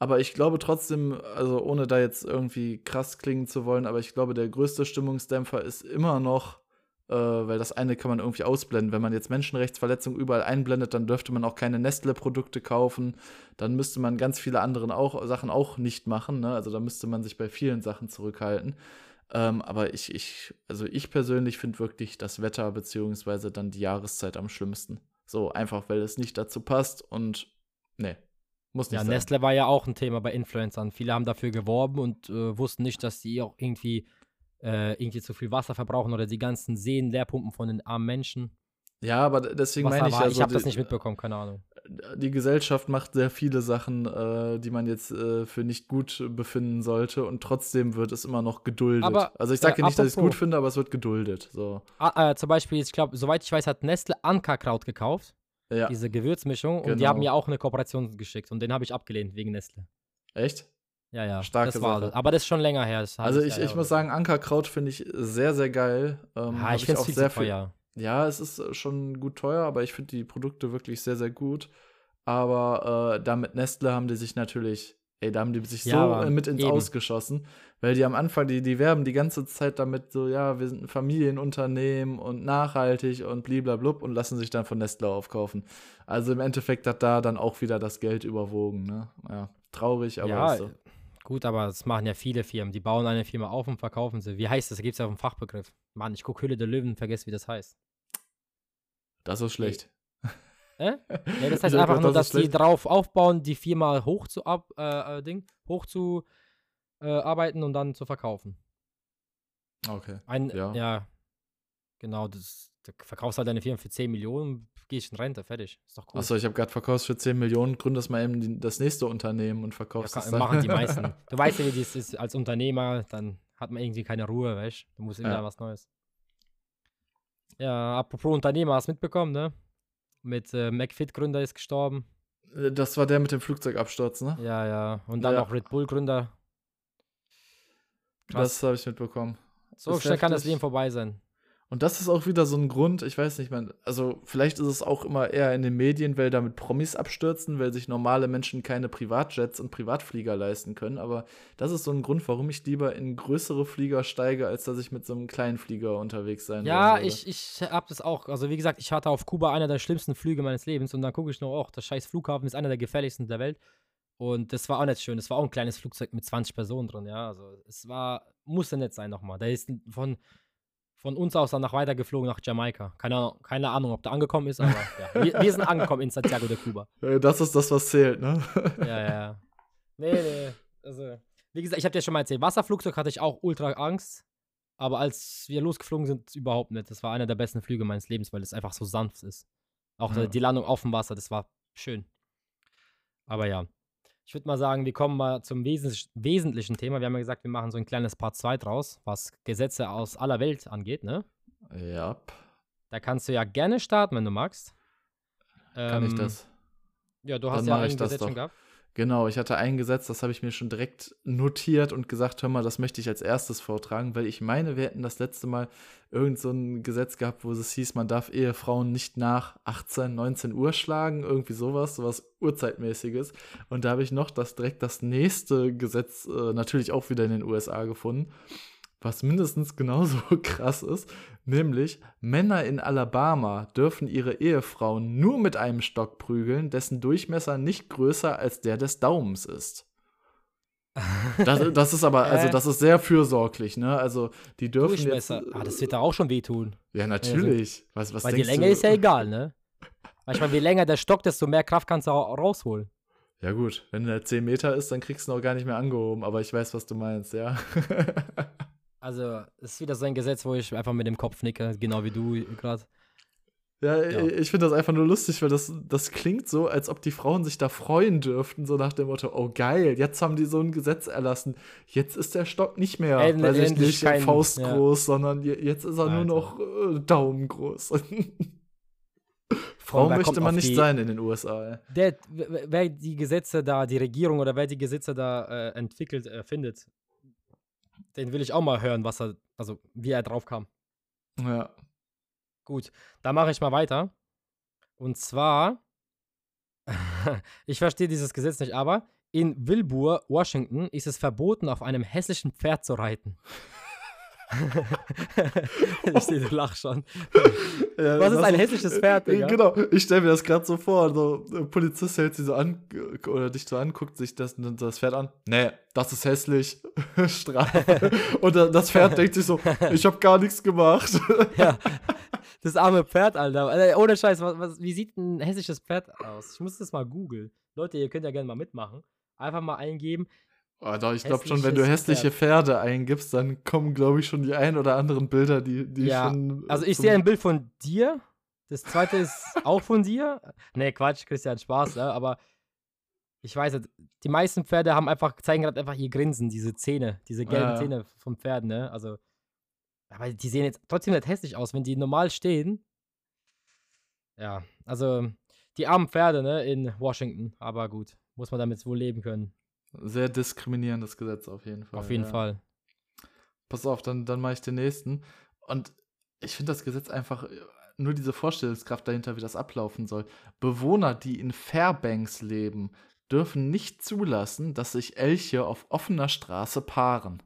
Aber ich glaube trotzdem, also ohne da jetzt irgendwie krass klingen zu wollen, aber ich glaube, der größte Stimmungsdämpfer ist immer noch, äh, weil das eine kann man irgendwie ausblenden. Wenn man jetzt Menschenrechtsverletzungen überall einblendet, dann dürfte man auch keine Nestle-Produkte kaufen. Dann müsste man ganz viele andere auch, Sachen auch nicht machen. Ne? Also da müsste man sich bei vielen Sachen zurückhalten. Ähm, aber ich, ich, also ich persönlich finde wirklich das Wetter beziehungsweise dann die Jahreszeit am schlimmsten. So, einfach weil es nicht dazu passt und nee, muss nicht Ja, sein. Nestle war ja auch ein Thema bei Influencern. Viele haben dafür geworben und äh, wussten nicht, dass die auch irgendwie, äh, irgendwie zu viel Wasser verbrauchen oder die ganzen Seen leer pumpen von den armen Menschen. Ja, aber deswegen meine ich ja ich habe das nicht mitbekommen, keine Ahnung. die Gesellschaft macht sehr viele Sachen, äh, die man jetzt äh, für nicht gut befinden sollte und trotzdem wird es immer noch geduldet. Aber, also ich sage äh, ja nicht, dass ich es gut finde, aber es wird geduldet. So. Ah, äh, zum Beispiel, ich glaube, soweit ich weiß, hat Nestle Ankerkraut gekauft, Ja, diese Gewürzmischung, und die Genau. haben mir auch eine Kooperation geschickt und den habe ich abgelehnt wegen Nestle. echt? Ja, ja, Starke das war Sache. Aber das ist schon länger her. Also ich, ich muss sagen, Ankerkraut finde ich sehr, sehr geil. Ähm, Ja, ich finde es auch viel sehr teuer. Ja, es ist schon gut teuer, aber ich finde die Produkte wirklich sehr, sehr gut. Aber äh, da mit Nestle haben die sich natürlich, ey, da haben die sich Ja, so mit ins eben. Aus geschossen, weil die am Anfang, die, die werben die ganze Zeit damit so, ja, wir sind ein Familienunternehmen und nachhaltig und bliblablub und lassen sich dann von Nestle aufkaufen. Also im Endeffekt hat da dann auch wieder das Geld überwogen, ne? Ja, traurig, aber Ja, so. Gut, aber das machen ja viele Firmen. Die bauen eine Firma auf und verkaufen sie. Wie heißt das? Da gibt es ja auch einen Fachbegriff. Mann, ich gucke Hülle der Löwen und vergesse, wie das heißt. Das ist schlecht. Äh? Ja, das heißt einfach nur, das dass die drauf aufbauen, die Firma hoch zu ab, äh, äh, Ding, hoch zu äh, arbeiten und dann zu verkaufen. Okay. Ein, Ja. ja. genau, das, du verkaufst halt deine Firma für 10 Millionen, gehst in Rente, fertig. Ist doch cool. Achso, ich habe gerade verkauft für 10 Millionen, gründest mal eben die, das nächste Unternehmen und ja, verkaufst kann, es dann. machen die meisten. Du weißt ja, wie das ist als Unternehmer, dann hat man irgendwie keine Ruhe, weißt du? Du musst immer Ja. was Neues. Ja, apropos Unternehmer, hast du mitbekommen, ne? Mit äh, McFit-Gründer ist gestorben. Äh, Das war der mit dem Flugzeugabsturz, ne? Ja, ja. Und dann Ja. noch Red Bull-Gründer. Das habe ich mitbekommen. So ist schnell kann das heftig. Leben vorbei sein. Und das ist auch wieder so ein Grund, ich weiß nicht, man, also vielleicht ist es auch immer eher in den Medien, weil damit Promis abstürzen, weil sich normale Menschen keine Privatjets und Privatflieger leisten können. Aber das ist so ein Grund, warum ich lieber in größere Flieger steige, als dass ich mit so einem kleinen Flieger unterwegs sein Ja, würde. ich, ich hab das auch. Also, wie gesagt, ich hatte auf Kuba einer der schlimmsten Flüge meines Lebens und dann gucke ich noch, auch, der scheiß Flughafen ist einer der gefährlichsten der Welt. Und das war auch nicht schön. Das war auch ein kleines Flugzeug mit 20 Personen drin, ja. Also, es war, musste nicht sein nochmal. Der ist von, von uns aus dann nach weiter geflogen nach Jamaika. Keine, Ahnung- keine Ahnung, ob der angekommen ist, aber ja. Wir, wir sind angekommen in Santiago de Cuba. Äh, Das ist das, was zählt, ne? Ja, ja. Nee, nee. Also, wie gesagt, ich habe dir schon mal erzählt, Wasserflugzeug hatte ich auch ultra Angst. Aber als wir losgeflogen sind, überhaupt nicht. Das war einer der besten Flüge meines Lebens, weil es einfach so sanft ist. Auch Ja. die Landung auf dem Wasser, das war schön. Aber ja. Ich würde mal sagen, wir kommen mal zum wesentlich, wesentlichen Thema. Wir haben ja gesagt, wir machen so ein kleines Part 2 draus, was Gesetze aus aller Welt angeht, ne? Ja, Da kannst du ja gerne starten, wenn du magst. kann ich Ähm, das. Ja, du Dann hast ja mach ein ich Gesetz schon gehabt. Genau, ich hatte ein Gesetz, das habe ich mir schon direkt notiert und gesagt, hör mal, das möchte ich als erstes vortragen, weil ich meine, wir hätten das letzte Mal irgend so ein Gesetz gehabt, wo es hieß, man darf Ehefrauen nicht nach 18, 19 Uhr schlagen, irgendwie sowas, sowas Uhrzeitmäßiges. Und da habe ich noch das direkt das nächste Gesetz äh, natürlich auch wieder in den USA gefunden, was mindestens genauso krass ist, nämlich Männer in Alabama dürfen ihre Ehefrauen nur mit einem Stock prügeln, dessen Durchmesser nicht größer als der des Daumens ist. Das, das ist aber, also Äh. das ist sehr fürsorglich, ne? Also die dürfen Durchmesser. jetzt. ah, das wird da auch schon wehtun. Ja, natürlich. Was, was Weil die Länge du? ist ja egal, ne? Manchmal, je länger der Stock, desto mehr Kraft kannst du auch rausholen. Ja, gut, wenn der 10 Meter ist, dann kriegst du ihn auch gar nicht mehr angehoben, aber ich weiß, was du meinst, ja. Also, es ist wieder so ein Gesetz, wo ich einfach mit dem Kopf nicke, genau wie du gerade. Ja, ja. ich finde das einfach nur lustig, weil das, das klingt so, als ob die Frauen sich da freuen dürften, so nach dem Motto, oh geil, jetzt haben die so ein Gesetz erlassen. Jetzt ist der Stock nicht mehr, End, weiß ich nicht, kein, faustgroß, ja. sondern jetzt ist er Alter. nur noch äh, Daumengroß. Frau möchte man nicht die, sein in den USA. Der, wer die Gesetze da, die Regierung oder wer die Gesetze da äh, entwickelt, erfindet, den will ich auch mal hören, was er, also wie er drauf kam. Ja. Gut, da mache ich mal weiter. Und zwar, ich verstehe dieses Gesetz nicht, aber in Wilbur, Washington, ist es verboten, auf einem hässlichen Pferd zu reiten. ich sehe, du lachst schon. Ja, Was ist ein hässliches Pferd, Digga? Genau, ich stelle mir das gerade so vor. So, ein Polizist hält sie so an oder dich so anguckt, sich das, das Pferd an. Nee, das ist hässlich. Strafe. Und das Pferd denkt sich so, ich habe gar nichts gemacht. ja. Das arme Pferd, Alter. Ohne Scheiß, was, was, wie sieht ein hässliches Pferd aus? Ich muss das mal googeln. Leute, ihr könnt ja gerne mal mitmachen. Einfach mal eingeben. Oh, doch, ich glaube schon, wenn du hässliche Pferd. Pferde eingibst, dann kommen, glaube ich, schon die ein oder anderen Bilder, die, die ja. schon. Also ich sehe ein Bild von dir. Das zweite ist auch von dir. Nee, Quatsch, Christian, Spaß, ne? aber ich weiß nicht, die meisten Pferde haben einfach, zeigen gerade einfach ihr Grinsen, diese Zähne, diese gelben ja. Zähne vom Pferd, ne? Also. Aber die sehen jetzt trotzdem nicht hässlich aus, wenn die normal stehen. Ja, also die armen Pferde, ne, in Washington. Aber gut, muss man damit wohl leben können. Sehr diskriminierendes Gesetz auf jeden Fall. Auf jeden ja. Fall. Pass auf, dann, dann mache ich den nächsten. Und ich finde das Gesetz einfach nur diese Vorstellungskraft dahinter, wie das ablaufen soll. Bewohner, die in Fairbanks leben, dürfen nicht zulassen, dass sich Elche auf offener Straße paaren.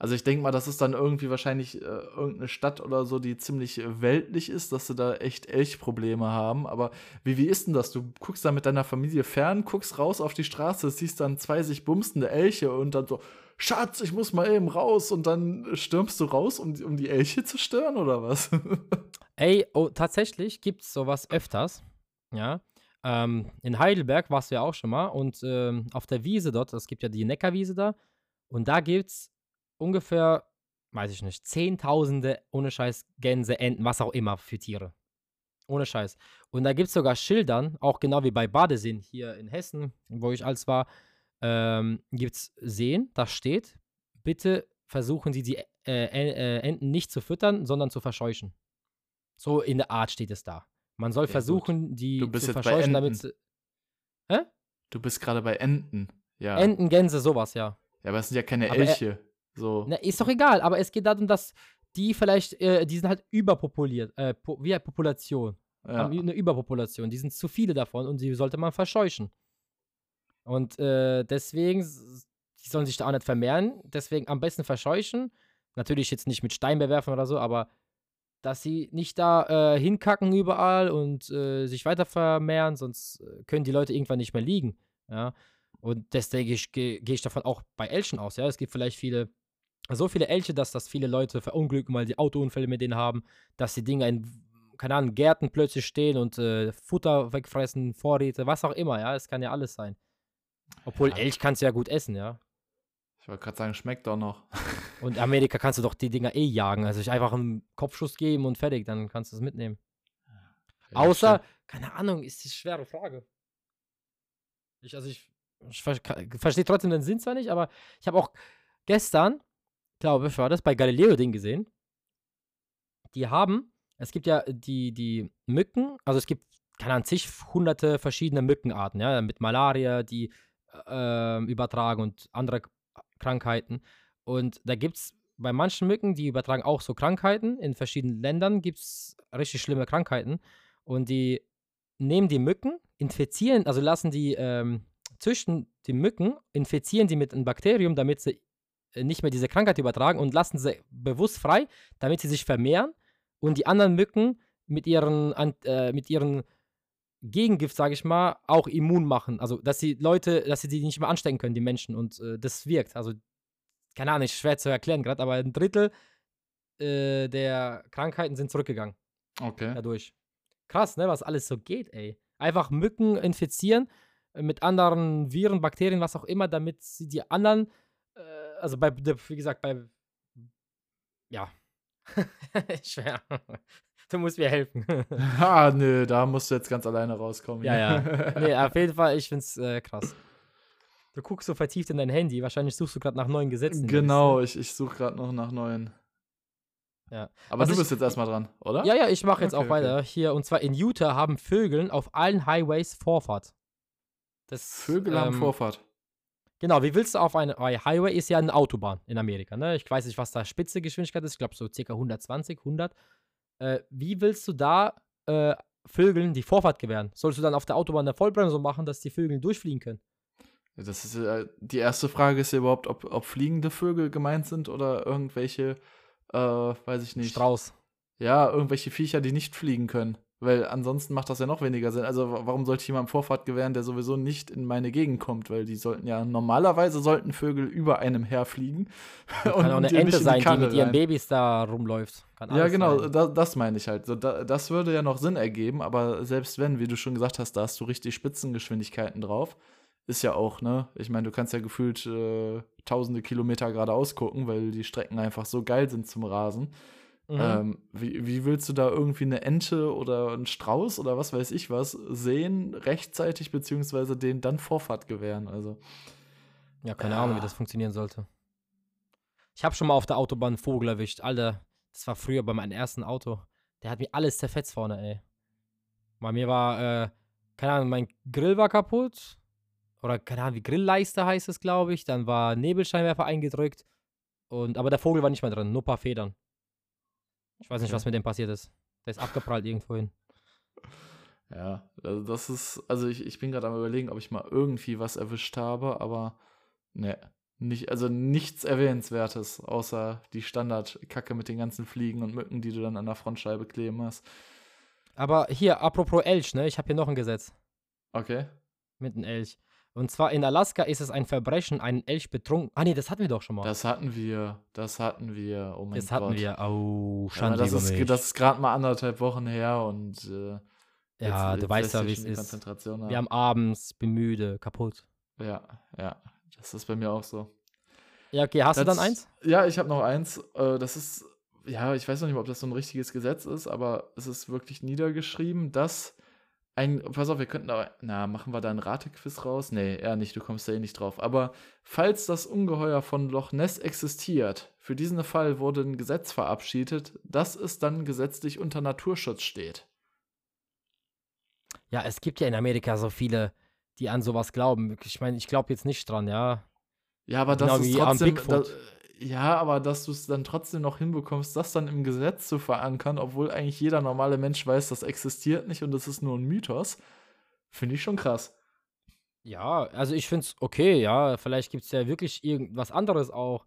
Also ich denke mal, das ist dann irgendwie wahrscheinlich äh, irgendeine Stadt oder so, die ziemlich äh, weltlich ist, dass sie da echt Elchprobleme haben. Aber wie, wie ist denn das? Du guckst da mit deiner Familie fern, guckst raus auf die Straße, siehst dann zwei sich bumstende Elche und dann so, Schatz, ich muss mal eben raus und dann stürmst du raus, um, um die Elche zu stören oder was? Ey, oh, tatsächlich gibt es sowas öfters. Ja. Ähm, in Heidelberg warst du ja auch schon mal und ähm, auf der Wiese dort, es gibt ja die Neckarwiese da und da gibt es ungefähr, weiß ich nicht, Zehntausende ohne Scheiß Gänse, Enten, was auch immer für Tiere. Ohne Scheiß. Und da gibt es sogar Schildern, auch genau wie bei Badeseen hier in Hessen, wo ich als war, ähm, gibt es Seen, da steht, bitte versuchen Sie die äh, äh, Enten nicht zu füttern, sondern zu verscheuchen. So in der Art steht es da. Man soll ja, versuchen, gut. die zu verscheuchen, damit sie. Hä? Du bist gerade bei Enten. Ja. Enten, Gänse, sowas, ja. Ja, aber es sind ja keine aber Elche. So. Na, ist doch egal, aber es geht darum, dass die vielleicht, äh, die sind halt überpopuliert, äh, po, wie eine Population. Ja. Haben eine Überpopulation. Die sind zu viele davon und die sollte man verscheuchen. Und äh, deswegen, die sollen sich da auch nicht vermehren. Deswegen am besten verscheuchen. Natürlich jetzt nicht mit Stein bewerfen oder so, aber dass sie nicht da äh, hinkacken überall und äh, sich weiter vermehren, sonst äh, können die Leute irgendwann nicht mehr liegen. Ja. Und deswegen gehe geh ich davon auch bei Elchen aus. Ja. Es gibt vielleicht viele so viele Elche, dass das viele Leute verunglücken, weil die Autounfälle mit denen haben, dass die Dinger in, keine Ahnung, Gärten plötzlich stehen und äh, Futter wegfressen, Vorräte, was auch immer, ja, es kann ja alles sein. Obwohl ja. Elch kannst du ja gut essen, ja. Ich wollte gerade sagen, schmeckt doch noch. und Amerika kannst du doch die Dinger eh jagen, also ich einfach einen Kopfschuss geben und fertig, dann kannst du es mitnehmen. Ja, Außer, stimmt. keine Ahnung, ist die schwere Frage. Ich, also ich, ich verstehe trotzdem den Sinn zwar nicht, aber ich habe auch gestern glaube ich, war das bei Galileo Ding gesehen. Die haben, es gibt ja die, die Mücken, also es gibt, keine Ahnung, zig hunderte verschiedene Mückenarten, ja, mit Malaria, die äh, übertragen und andere Krankheiten. Und da gibt es bei manchen Mücken, die übertragen auch so Krankheiten. In verschiedenen Ländern gibt es richtig schlimme Krankheiten. Und die nehmen die Mücken, infizieren, also lassen die ähm, zwischen die Mücken, infizieren die mit einem Bakterium, damit sie nicht mehr diese Krankheit übertragen und lassen sie bewusst frei, damit sie sich vermehren und die anderen Mücken mit ihren, äh, mit ihren Gegengift, sage ich mal, auch immun machen. Also, dass die Leute, dass sie die nicht mehr anstecken können, die Menschen. Und äh, das wirkt. Also, keine Ahnung, schwer zu erklären gerade, aber ein Drittel äh, der Krankheiten sind zurückgegangen. Okay. Dadurch. Krass, ne, was alles so geht, ey. Einfach Mücken infizieren äh, mit anderen Viren, Bakterien, was auch immer, damit sie die anderen also bei, wie gesagt, bei, ja, schwer. du musst mir helfen. ah, nö, da musst du jetzt ganz alleine rauskommen. Ja, ja. Nee, auf jeden Fall, ich find's äh, krass. Du guckst so vertieft in dein Handy. Wahrscheinlich suchst du gerade nach neuen Gesetzen. Genau, ich, ich suche gerade noch nach neuen. Ja. Aber Was du bist jetzt erstmal dran, oder? Ja, ja, ich mache jetzt okay, auch weiter. Okay. Hier, und zwar in Utah haben Vögeln auf allen Highways Vorfahrt. Das, Vögel ähm, haben Vorfahrt. Genau, wie willst du auf eine Highway ist ja eine Autobahn in Amerika, ne? Ich weiß nicht, was da Spitzegeschwindigkeit ist, ich glaube so ca. 120, 100. Äh, wie willst du da äh, Vögeln die Vorfahrt gewähren? Sollst du dann auf der Autobahn eine Vollbremsung machen, dass die Vögel durchfliegen können? Das ist äh, die erste Frage ist ja überhaupt, ob, ob fliegende Vögel gemeint sind oder irgendwelche, äh, weiß ich nicht. Strauß. Ja, irgendwelche Viecher, die nicht fliegen können. Weil ansonsten macht das ja noch weniger Sinn. Also warum sollte ich jemandem Vorfahrt gewähren, der sowieso nicht in meine Gegend kommt? Weil die sollten ja, normalerweise sollten Vögel über einem herfliegen. Kann auch eine Ente sein, die, die mit ihren Babys da rumläuft. ja, genau, da, das meine ich halt. So, da, das würde ja noch Sinn ergeben, aber selbst wenn, wie du schon gesagt hast, da hast du richtig Spitzengeschwindigkeiten drauf. Ist ja auch, ne? Ich meine, du kannst ja gefühlt äh, tausende Kilometer geradeaus gucken, weil die Strecken einfach so geil sind zum Rasen. Mhm. Ähm, wie, wie willst du da irgendwie eine Ente oder einen Strauß oder was weiß ich was sehen, rechtzeitig, beziehungsweise denen dann Vorfahrt gewähren? Also. Ja, keine ja. Ahnung, wie das funktionieren sollte. Ich habe schon mal auf der Autobahn einen Vogel erwischt. Alter, das war früher bei meinem ersten Auto. Der hat mir alles zerfetzt vorne, ey. Bei mir war, äh, keine Ahnung, mein Grill war kaputt. Oder keine Ahnung, wie Grillleiste heißt es, glaube ich. Dann war Nebelscheinwerfer eingedrückt. Und, aber der Vogel war nicht mehr drin, nur ein paar Federn. Ich weiß nicht, was mit dem passiert ist. Der ist abgeprallt irgendwohin. Ja, also das ist, also ich, ich bin gerade am überlegen, ob ich mal irgendwie was erwischt habe, aber ne, nicht, also nichts Erwähnenswertes, außer die Standardkacke mit den ganzen Fliegen und Mücken, die du dann an der Frontscheibe kleben hast. Aber hier, apropos Elch, ne, ich habe hier noch ein Gesetz. Okay. Mit einem Elch. Und zwar in Alaska ist es ein Verbrechen, einen Elch betrunken. Ah, nee, das hatten wir doch schon mal. Das hatten wir. Das hatten wir. Oh mein das Gott. Das hatten wir. Oh, Schande ja, das, ist, mich. das ist gerade mal anderthalb Wochen her und. Äh, ja, jetzt, du weißt ja, wie es ist. Wir haben abends, bin müde, kaputt. Ja, ja. Das ist bei mir auch so. Ja, okay, hast das, du dann eins? Ja, ich habe noch eins. Äh, das ist, ja, ich weiß noch nicht, ob das so ein richtiges Gesetz ist, aber es ist wirklich niedergeschrieben, dass ein, pass auf, wir könnten da, na, machen wir da ein Ratequiz raus? Nee, eher nicht, du kommst da eh nicht drauf. Aber falls das Ungeheuer von Loch Ness existiert, für diesen Fall wurde ein Gesetz verabschiedet, dass es dann gesetzlich unter Naturschutz steht. Ja, es gibt ja in Amerika so viele, die an sowas glauben. Ich meine, ich glaube jetzt nicht dran, ja. Ja, aber genau das ist trotzdem, da, ja, aber dass du es dann trotzdem noch hinbekommst, das dann im Gesetz zu verankern, obwohl eigentlich jeder normale Mensch weiß, das existiert nicht und das ist nur ein Mythos, finde ich schon krass. Ja, also ich finde es okay, ja. Vielleicht gibt es ja wirklich irgendwas anderes auch,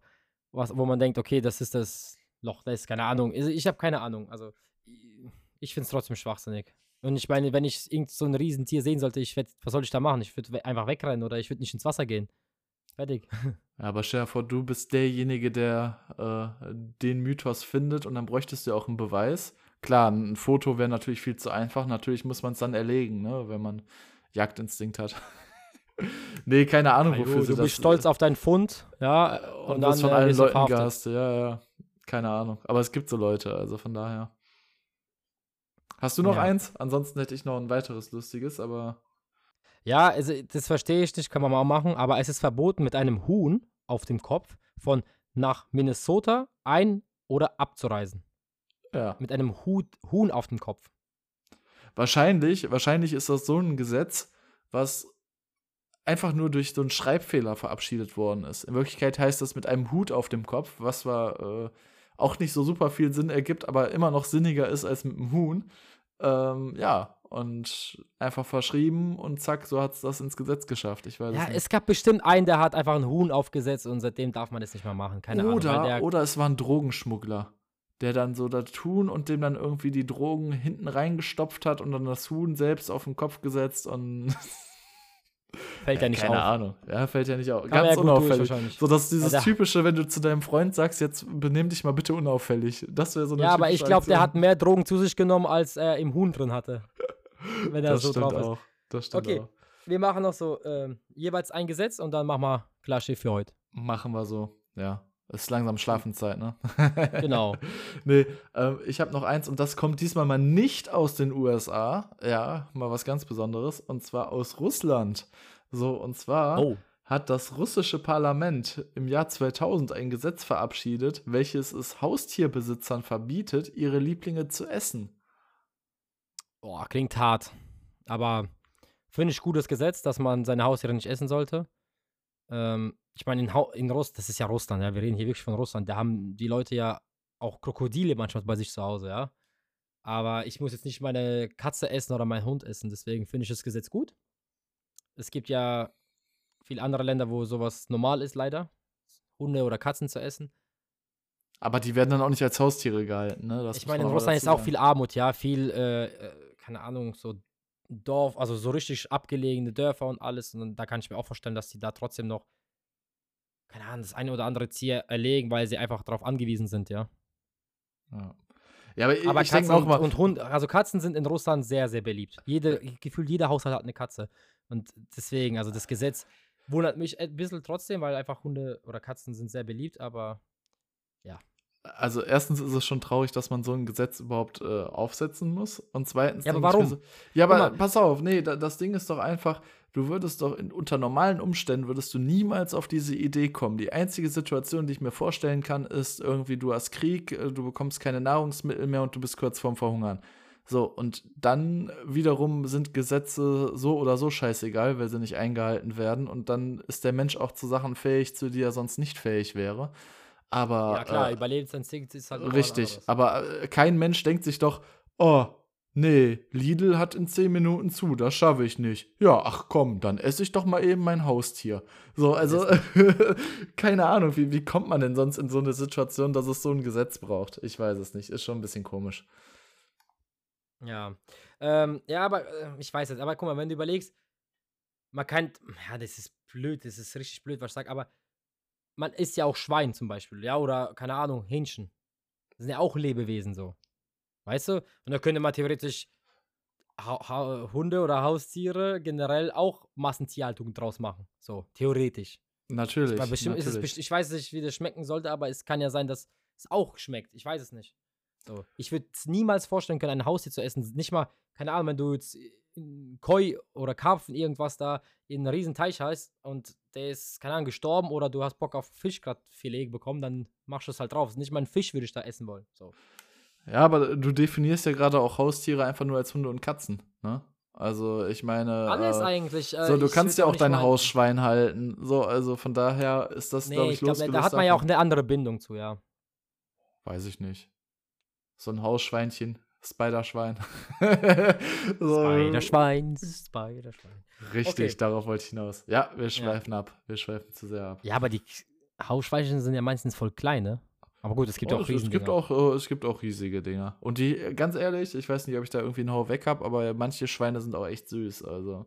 was, wo man denkt, okay, das ist das Loch, das ist keine Ahnung. Also ich habe keine Ahnung. Also ich finde es trotzdem schwachsinnig. Und ich meine, wenn ich irgend so ein Riesentier sehen sollte, ich werd, was soll ich da machen? Ich würde einfach wegrennen oder ich würde nicht ins Wasser gehen. Fertig. Aber stell dir vor, du bist derjenige, der äh, den Mythos findet und dann bräuchtest du auch einen Beweis. Klar, ein Foto wäre natürlich viel zu einfach. Natürlich muss man es dann erlegen, ne, wenn man Jagdinstinkt hat. nee, keine Ahnung, wofür du, sie du bist stolz auf deinen Fund, ja. Und, und dann von äh, allen Leuten gehasst. Ja, ja. Keine Ahnung. Aber es gibt so Leute, also von daher. Hast du noch ja. eins? Ansonsten hätte ich noch ein weiteres lustiges, aber. Ja, also das verstehe ich nicht, kann man mal machen, aber es ist verboten, mit einem Huhn auf dem Kopf von nach Minnesota ein- oder abzureisen. Ja. Mit einem Hut, Huhn auf dem Kopf. Wahrscheinlich, wahrscheinlich ist das so ein Gesetz, was einfach nur durch so einen Schreibfehler verabschiedet worden ist. In Wirklichkeit heißt das mit einem Hut auf dem Kopf, was zwar äh, auch nicht so super viel Sinn ergibt, aber immer noch sinniger ist als mit einem Huhn. Ähm, ja, und einfach verschrieben und zack, so hat es das ins Gesetz geschafft. Ich weiß ja, es, es, gab bestimmt einen, der hat einfach ein Huhn aufgesetzt und seitdem darf man das nicht mehr machen. Keine oder, Ahnung. Oder es war ein Drogenschmuggler, der dann so da tun und dem dann irgendwie die Drogen hinten reingestopft hat und dann das Huhn selbst auf den Kopf gesetzt und Fällt ja, ja nicht keine auf. Keine Ahnung. Ja, fällt ja nicht auf. Kann Ganz ja unauffällig. So, dass dieses ja, typische, wenn du zu deinem Freund sagst, jetzt benimm dich mal bitte unauffällig. Das wäre so eine Ja, aber ich glaube, der hat mehr Drogen zu sich genommen, als er im Huhn drin hatte. Wenn er das so stimmt drauf auch. Das stimmt okay. auch. Wir machen noch so äh, jeweils ein Gesetz und dann machen wir klar Schiff für heute. Machen wir so, ja. Ist langsam Schlafenszeit, ne? genau. nee, ähm, ich habe noch eins und das kommt diesmal mal nicht aus den USA. Ja, mal was ganz Besonderes. Und zwar aus Russland. So, und zwar Oh. hat das russische Parlament im Jahr 2000 ein Gesetz verabschiedet, welches es Haustierbesitzern verbietet, ihre Lieblinge zu essen. Boah, klingt hart. Aber finde ich gutes Gesetz, dass man seine Haustiere nicht essen sollte. Ähm, ich meine, in, in Russland, das ist ja Russland, ja, wir reden hier wirklich von Russland, da haben die Leute ja auch Krokodile manchmal bei sich zu Hause, ja. Aber ich muss jetzt nicht meine Katze essen oder meinen Hund essen, deswegen finde ich das Gesetz gut. Es gibt ja viele andere Länder, wo sowas normal ist, leider. Hunde oder Katzen zu essen. Aber die werden dann auch nicht als Haustiere gehalten, ne? Das ich meine, in Russland ist auch viel Armut, ja, viel, äh, äh, keine Ahnung, so Dorf, also so richtig abgelegene Dörfer und alles. Und da kann ich mir auch vorstellen, dass die da trotzdem noch, keine Ahnung, das eine oder andere Tier erlegen, weil sie einfach darauf angewiesen sind, ja. Ja. Ja, aber, Aber ich denke Katzen auch mal, und, und Hund, also Katzen sind in Russland sehr, sehr beliebt. Jede, gefühlt jeder Haushalt hat eine Katze. Und deswegen, also das Gesetz wundert mich ein bisschen trotzdem, weil einfach Hunde oder Katzen sind sehr beliebt, aber also erstens ist es schon traurig, dass man so ein Gesetz überhaupt äh, aufsetzen muss. Und zweitens. Ja, aber warum? So, ja, aber pass auf, nee, da, das Ding ist doch einfach, du würdest doch in, unter normalen Umständen würdest du niemals auf diese Idee kommen. Die einzige Situation, die ich mir vorstellen kann, ist irgendwie, du hast Krieg, äh, du bekommst keine Nahrungsmittel mehr und du bist kurz vorm Verhungern. So, und dann wiederum sind Gesetze so oder so scheißegal, weil sie nicht eingehalten werden. Und dann ist der Mensch auch zu Sachen fähig, zu die er sonst nicht fähig wäre. Aber ja klar, äh, Überlebensinstinkt ist halt Richtig, aber äh, kein Mensch denkt sich doch, oh, nee, Lidl hat in 10 Minuten zu, das schaffe ich nicht. Ja, ach komm, dann esse ich doch mal eben mein Haustier. So, also, keine Ahnung, wie, wie kommt man denn sonst in so eine Situation, dass es so ein Gesetz braucht? Ich weiß es nicht, ist schon ein bisschen komisch. Ja. Ähm, ja, aber äh, ich weiß es. Aber guck mal, wenn du überlegst, man kann, ja, das ist blöd, das ist richtig blöd, was ich sage, aber man isst ja auch Schwein zum Beispiel, ja, oder keine Ahnung, Hähnchen. Das sind ja auch Lebewesen so. Weißt du? Und da könnte man theoretisch ha ha Hunde oder Haustiere generell auch Massentierhaltung draus machen. So, theoretisch. Natürlich. Weil bestimmt ist es natürlich. ich weiß nicht, wie das schmecken sollte, aber es kann ja sein, dass es auch schmeckt. Ich weiß es nicht. So. Ich würde es niemals vorstellen können, ein Haustier zu essen. Nicht mal, keine Ahnung, wenn du jetzt Koi oder Karpfen irgendwas da in einen riesen Teich hast und der ist, keine Ahnung, gestorben oder du hast Bock auf Fisch gerade Filet bekommen, dann machst du es halt drauf. Nicht mal einen Fisch würde ich da essen wollen. So. Ja, aber du definierst ja gerade auch Haustiere einfach nur als Hunde und Katzen, ne? Also, ich meine. Alles äh, eigentlich. Äh, So, du ich kannst ja auch nicht dein Hausschwein halten. So, also von daher ist das, glaube Nee, ich, ich glaube, losgelöst da hat man ja auch eine andere Bindung zu, ja. Weiß ich nicht. So ein Hausschweinchen, Spiderschwein. so, Spiderschwein, Spiderschwein. Richtig, Okay. darauf wollte ich hinaus. Ja, wir schweifen ab. Wir schweifen zu sehr ab. Ja, aber die Hausschweinchen sind ja meistens voll klein, ne? Aber gut, es gibt ja Oh, auch es, es, riesen gibt auch, äh, es gibt auch riesige Dinger. Und die, ganz ehrlich, ich weiß nicht, ob ich da irgendwie einen Hau weg habe, aber manche Schweine sind auch echt süß. Also.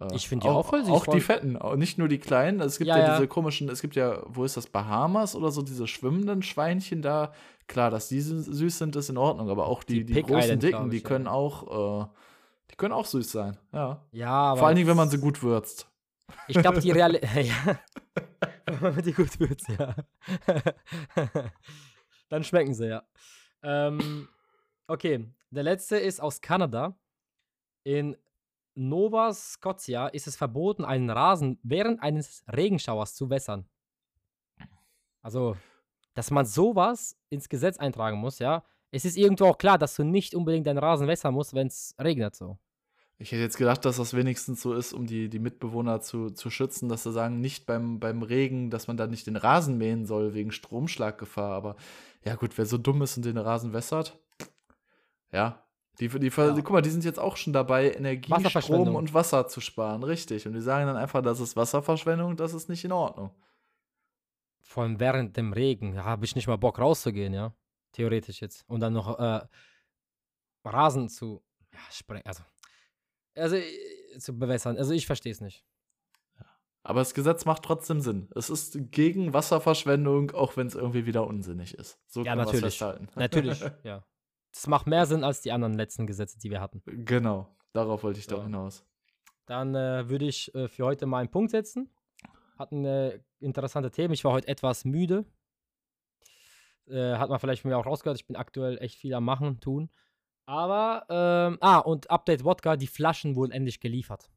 Äh, Ich find die auch voll süß, Auch die fetten, auch nicht nur die kleinen. Es gibt ja, Ja, ja. diese komischen, es gibt ja, wo ist das, Bahamas oder so, diese schwimmenden Schweinchen da. Klar, dass die sü- süß sind, ist in Ordnung, aber auch die, Die die, großen, Island, dicken, glaub die ich, ja. können auch, äh, die können auch süß sein. Ja. Ja. Vor allen Dingen, wenn man sie gut würzt. Ich glaube, die reale. ja. Wenn man die gut würzt, ja. Dann schmecken sie, ja. Ähm, okay, der letzte ist aus Kanada. In Nova Scotia ist es verboten, einen Rasen während eines Regenschauers zu wässern. Also, dass man sowas ins Gesetz eintragen muss, ja. Es ist irgendwo auch klar, dass du nicht unbedingt deinen Rasen wässern musst, wenn es regnet, so. Ich hätte jetzt gedacht, dass das wenigstens so ist, um die, die Mitbewohner zu, zu schützen, dass sie sagen, nicht beim, beim Regen, dass man da nicht den Rasen mähen soll wegen Stromschlaggefahr. Aber ja, gut, wer so dumm ist und den Rasen wässert, ja. Die, die, Ja. Guck mal, die sind jetzt auch schon dabei, Energie, Strom und Wasser zu sparen, richtig. Und die sagen dann einfach, das ist Wasserverschwendung, das ist nicht in Ordnung. Vor allem während dem Regen, ja, habe ich nicht mal Bock rauszugehen, ja. Theoretisch jetzt. Und dann noch äh, Rasen zu ja, sprengen. Also, also äh, zu bewässern. Also ich verstehe es nicht. Aber das Gesetz macht trotzdem Sinn. Es ist gegen Wasserverschwendung, auch wenn es irgendwie wieder unsinnig ist. So Ja, kann man es natürlich. festhalten. Natürlich, ja. Das macht mehr Sinn als die anderen letzten Gesetze, die wir hatten. Genau, darauf wollte ich doch So. hinaus. Dann äh, würde ich äh, für heute mal einen Punkt setzen. Hatten äh, interessante Themen. Ich war heute etwas müde. Äh, hat man vielleicht mir auch rausgehört. Ich bin aktuell echt viel am Machen, tun. Aber, ähm, ah, und Update Wodka, die Flaschen wurden endlich geliefert.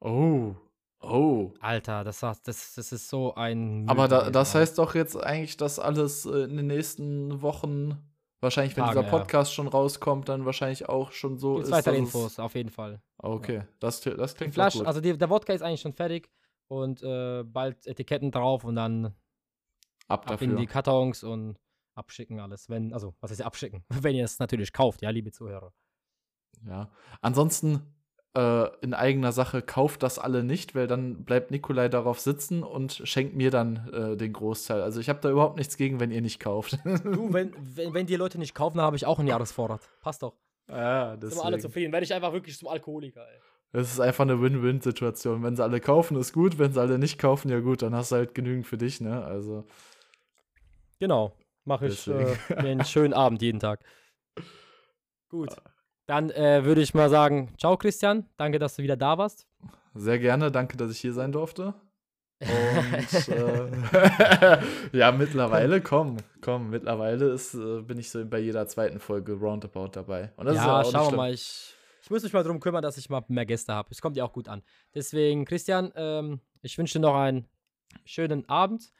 Oh. Oh. Alter, das, das, das ist so ein. Aber da, das heißt doch jetzt eigentlich, dass alles äh, in den nächsten Wochen, wahrscheinlich, wenn Tage, dieser Podcast ja. schon rauskommt, dann wahrscheinlich auch schon so Gibt's ist. Weitere Infos, auf jeden Fall. Okay, ja. das, das klingt Flasch, gut. Also die, der Wodka ist eigentlich schon fertig und äh, bald Etiketten drauf und dann ab, ab in die Kartons und abschicken alles. Wenn, also, was heißt abschicken? Wenn ihr es natürlich kauft, ja, liebe Zuhörer. Ja. Ansonsten äh, in eigener Sache kauft das alle nicht, weil dann bleibt Nikolai darauf sitzen und schenkt mir dann äh, den Großteil. Also ich habe da überhaupt nichts gegen, wenn ihr nicht kauft. du, wenn, wenn, wenn die Leute nicht kaufen, dann habe ich auch einen Jahresvorrat. Passt doch. Ja, deswegen. Sind wir alle zufrieden. Werde ich einfach wirklich zum Alkoholiker, ey. Es ist einfach eine Win-Win-Situation. Wenn sie alle kaufen, ist gut. Wenn sie alle nicht kaufen, ja gut, dann hast du halt genügend für dich, ne? Also. Genau. Mache ich äh, einen schönen Abend jeden Tag. Gut. Dann äh, würde ich mal sagen, ciao Christian, danke, dass du wieder da warst. Sehr gerne, danke, dass ich hier sein durfte. Und äh, ja, mittlerweile, komm, komm, mittlerweile ist, äh, bin ich so bei jeder zweiten Folge Roundabout dabei. Und das ja, ist ja schauen wir mal. Ich, ich muss mich mal darum kümmern, dass ich mal mehr Gäste habe. Es kommt ja auch gut an. Deswegen, Christian, ähm, ich wünsche dir noch einen schönen Abend.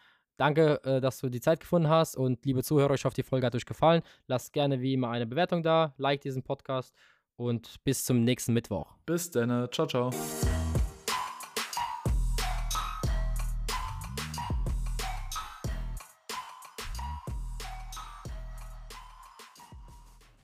Danke, äh, dass du die Zeit gefunden hast und liebe Zuhörer, ich hoffe, die Folge hat euch gefallen. Lasst gerne wie immer eine Bewertung da, like diesen Podcast und bis zum nächsten Mittwoch. Bis dann, ciao, ciao.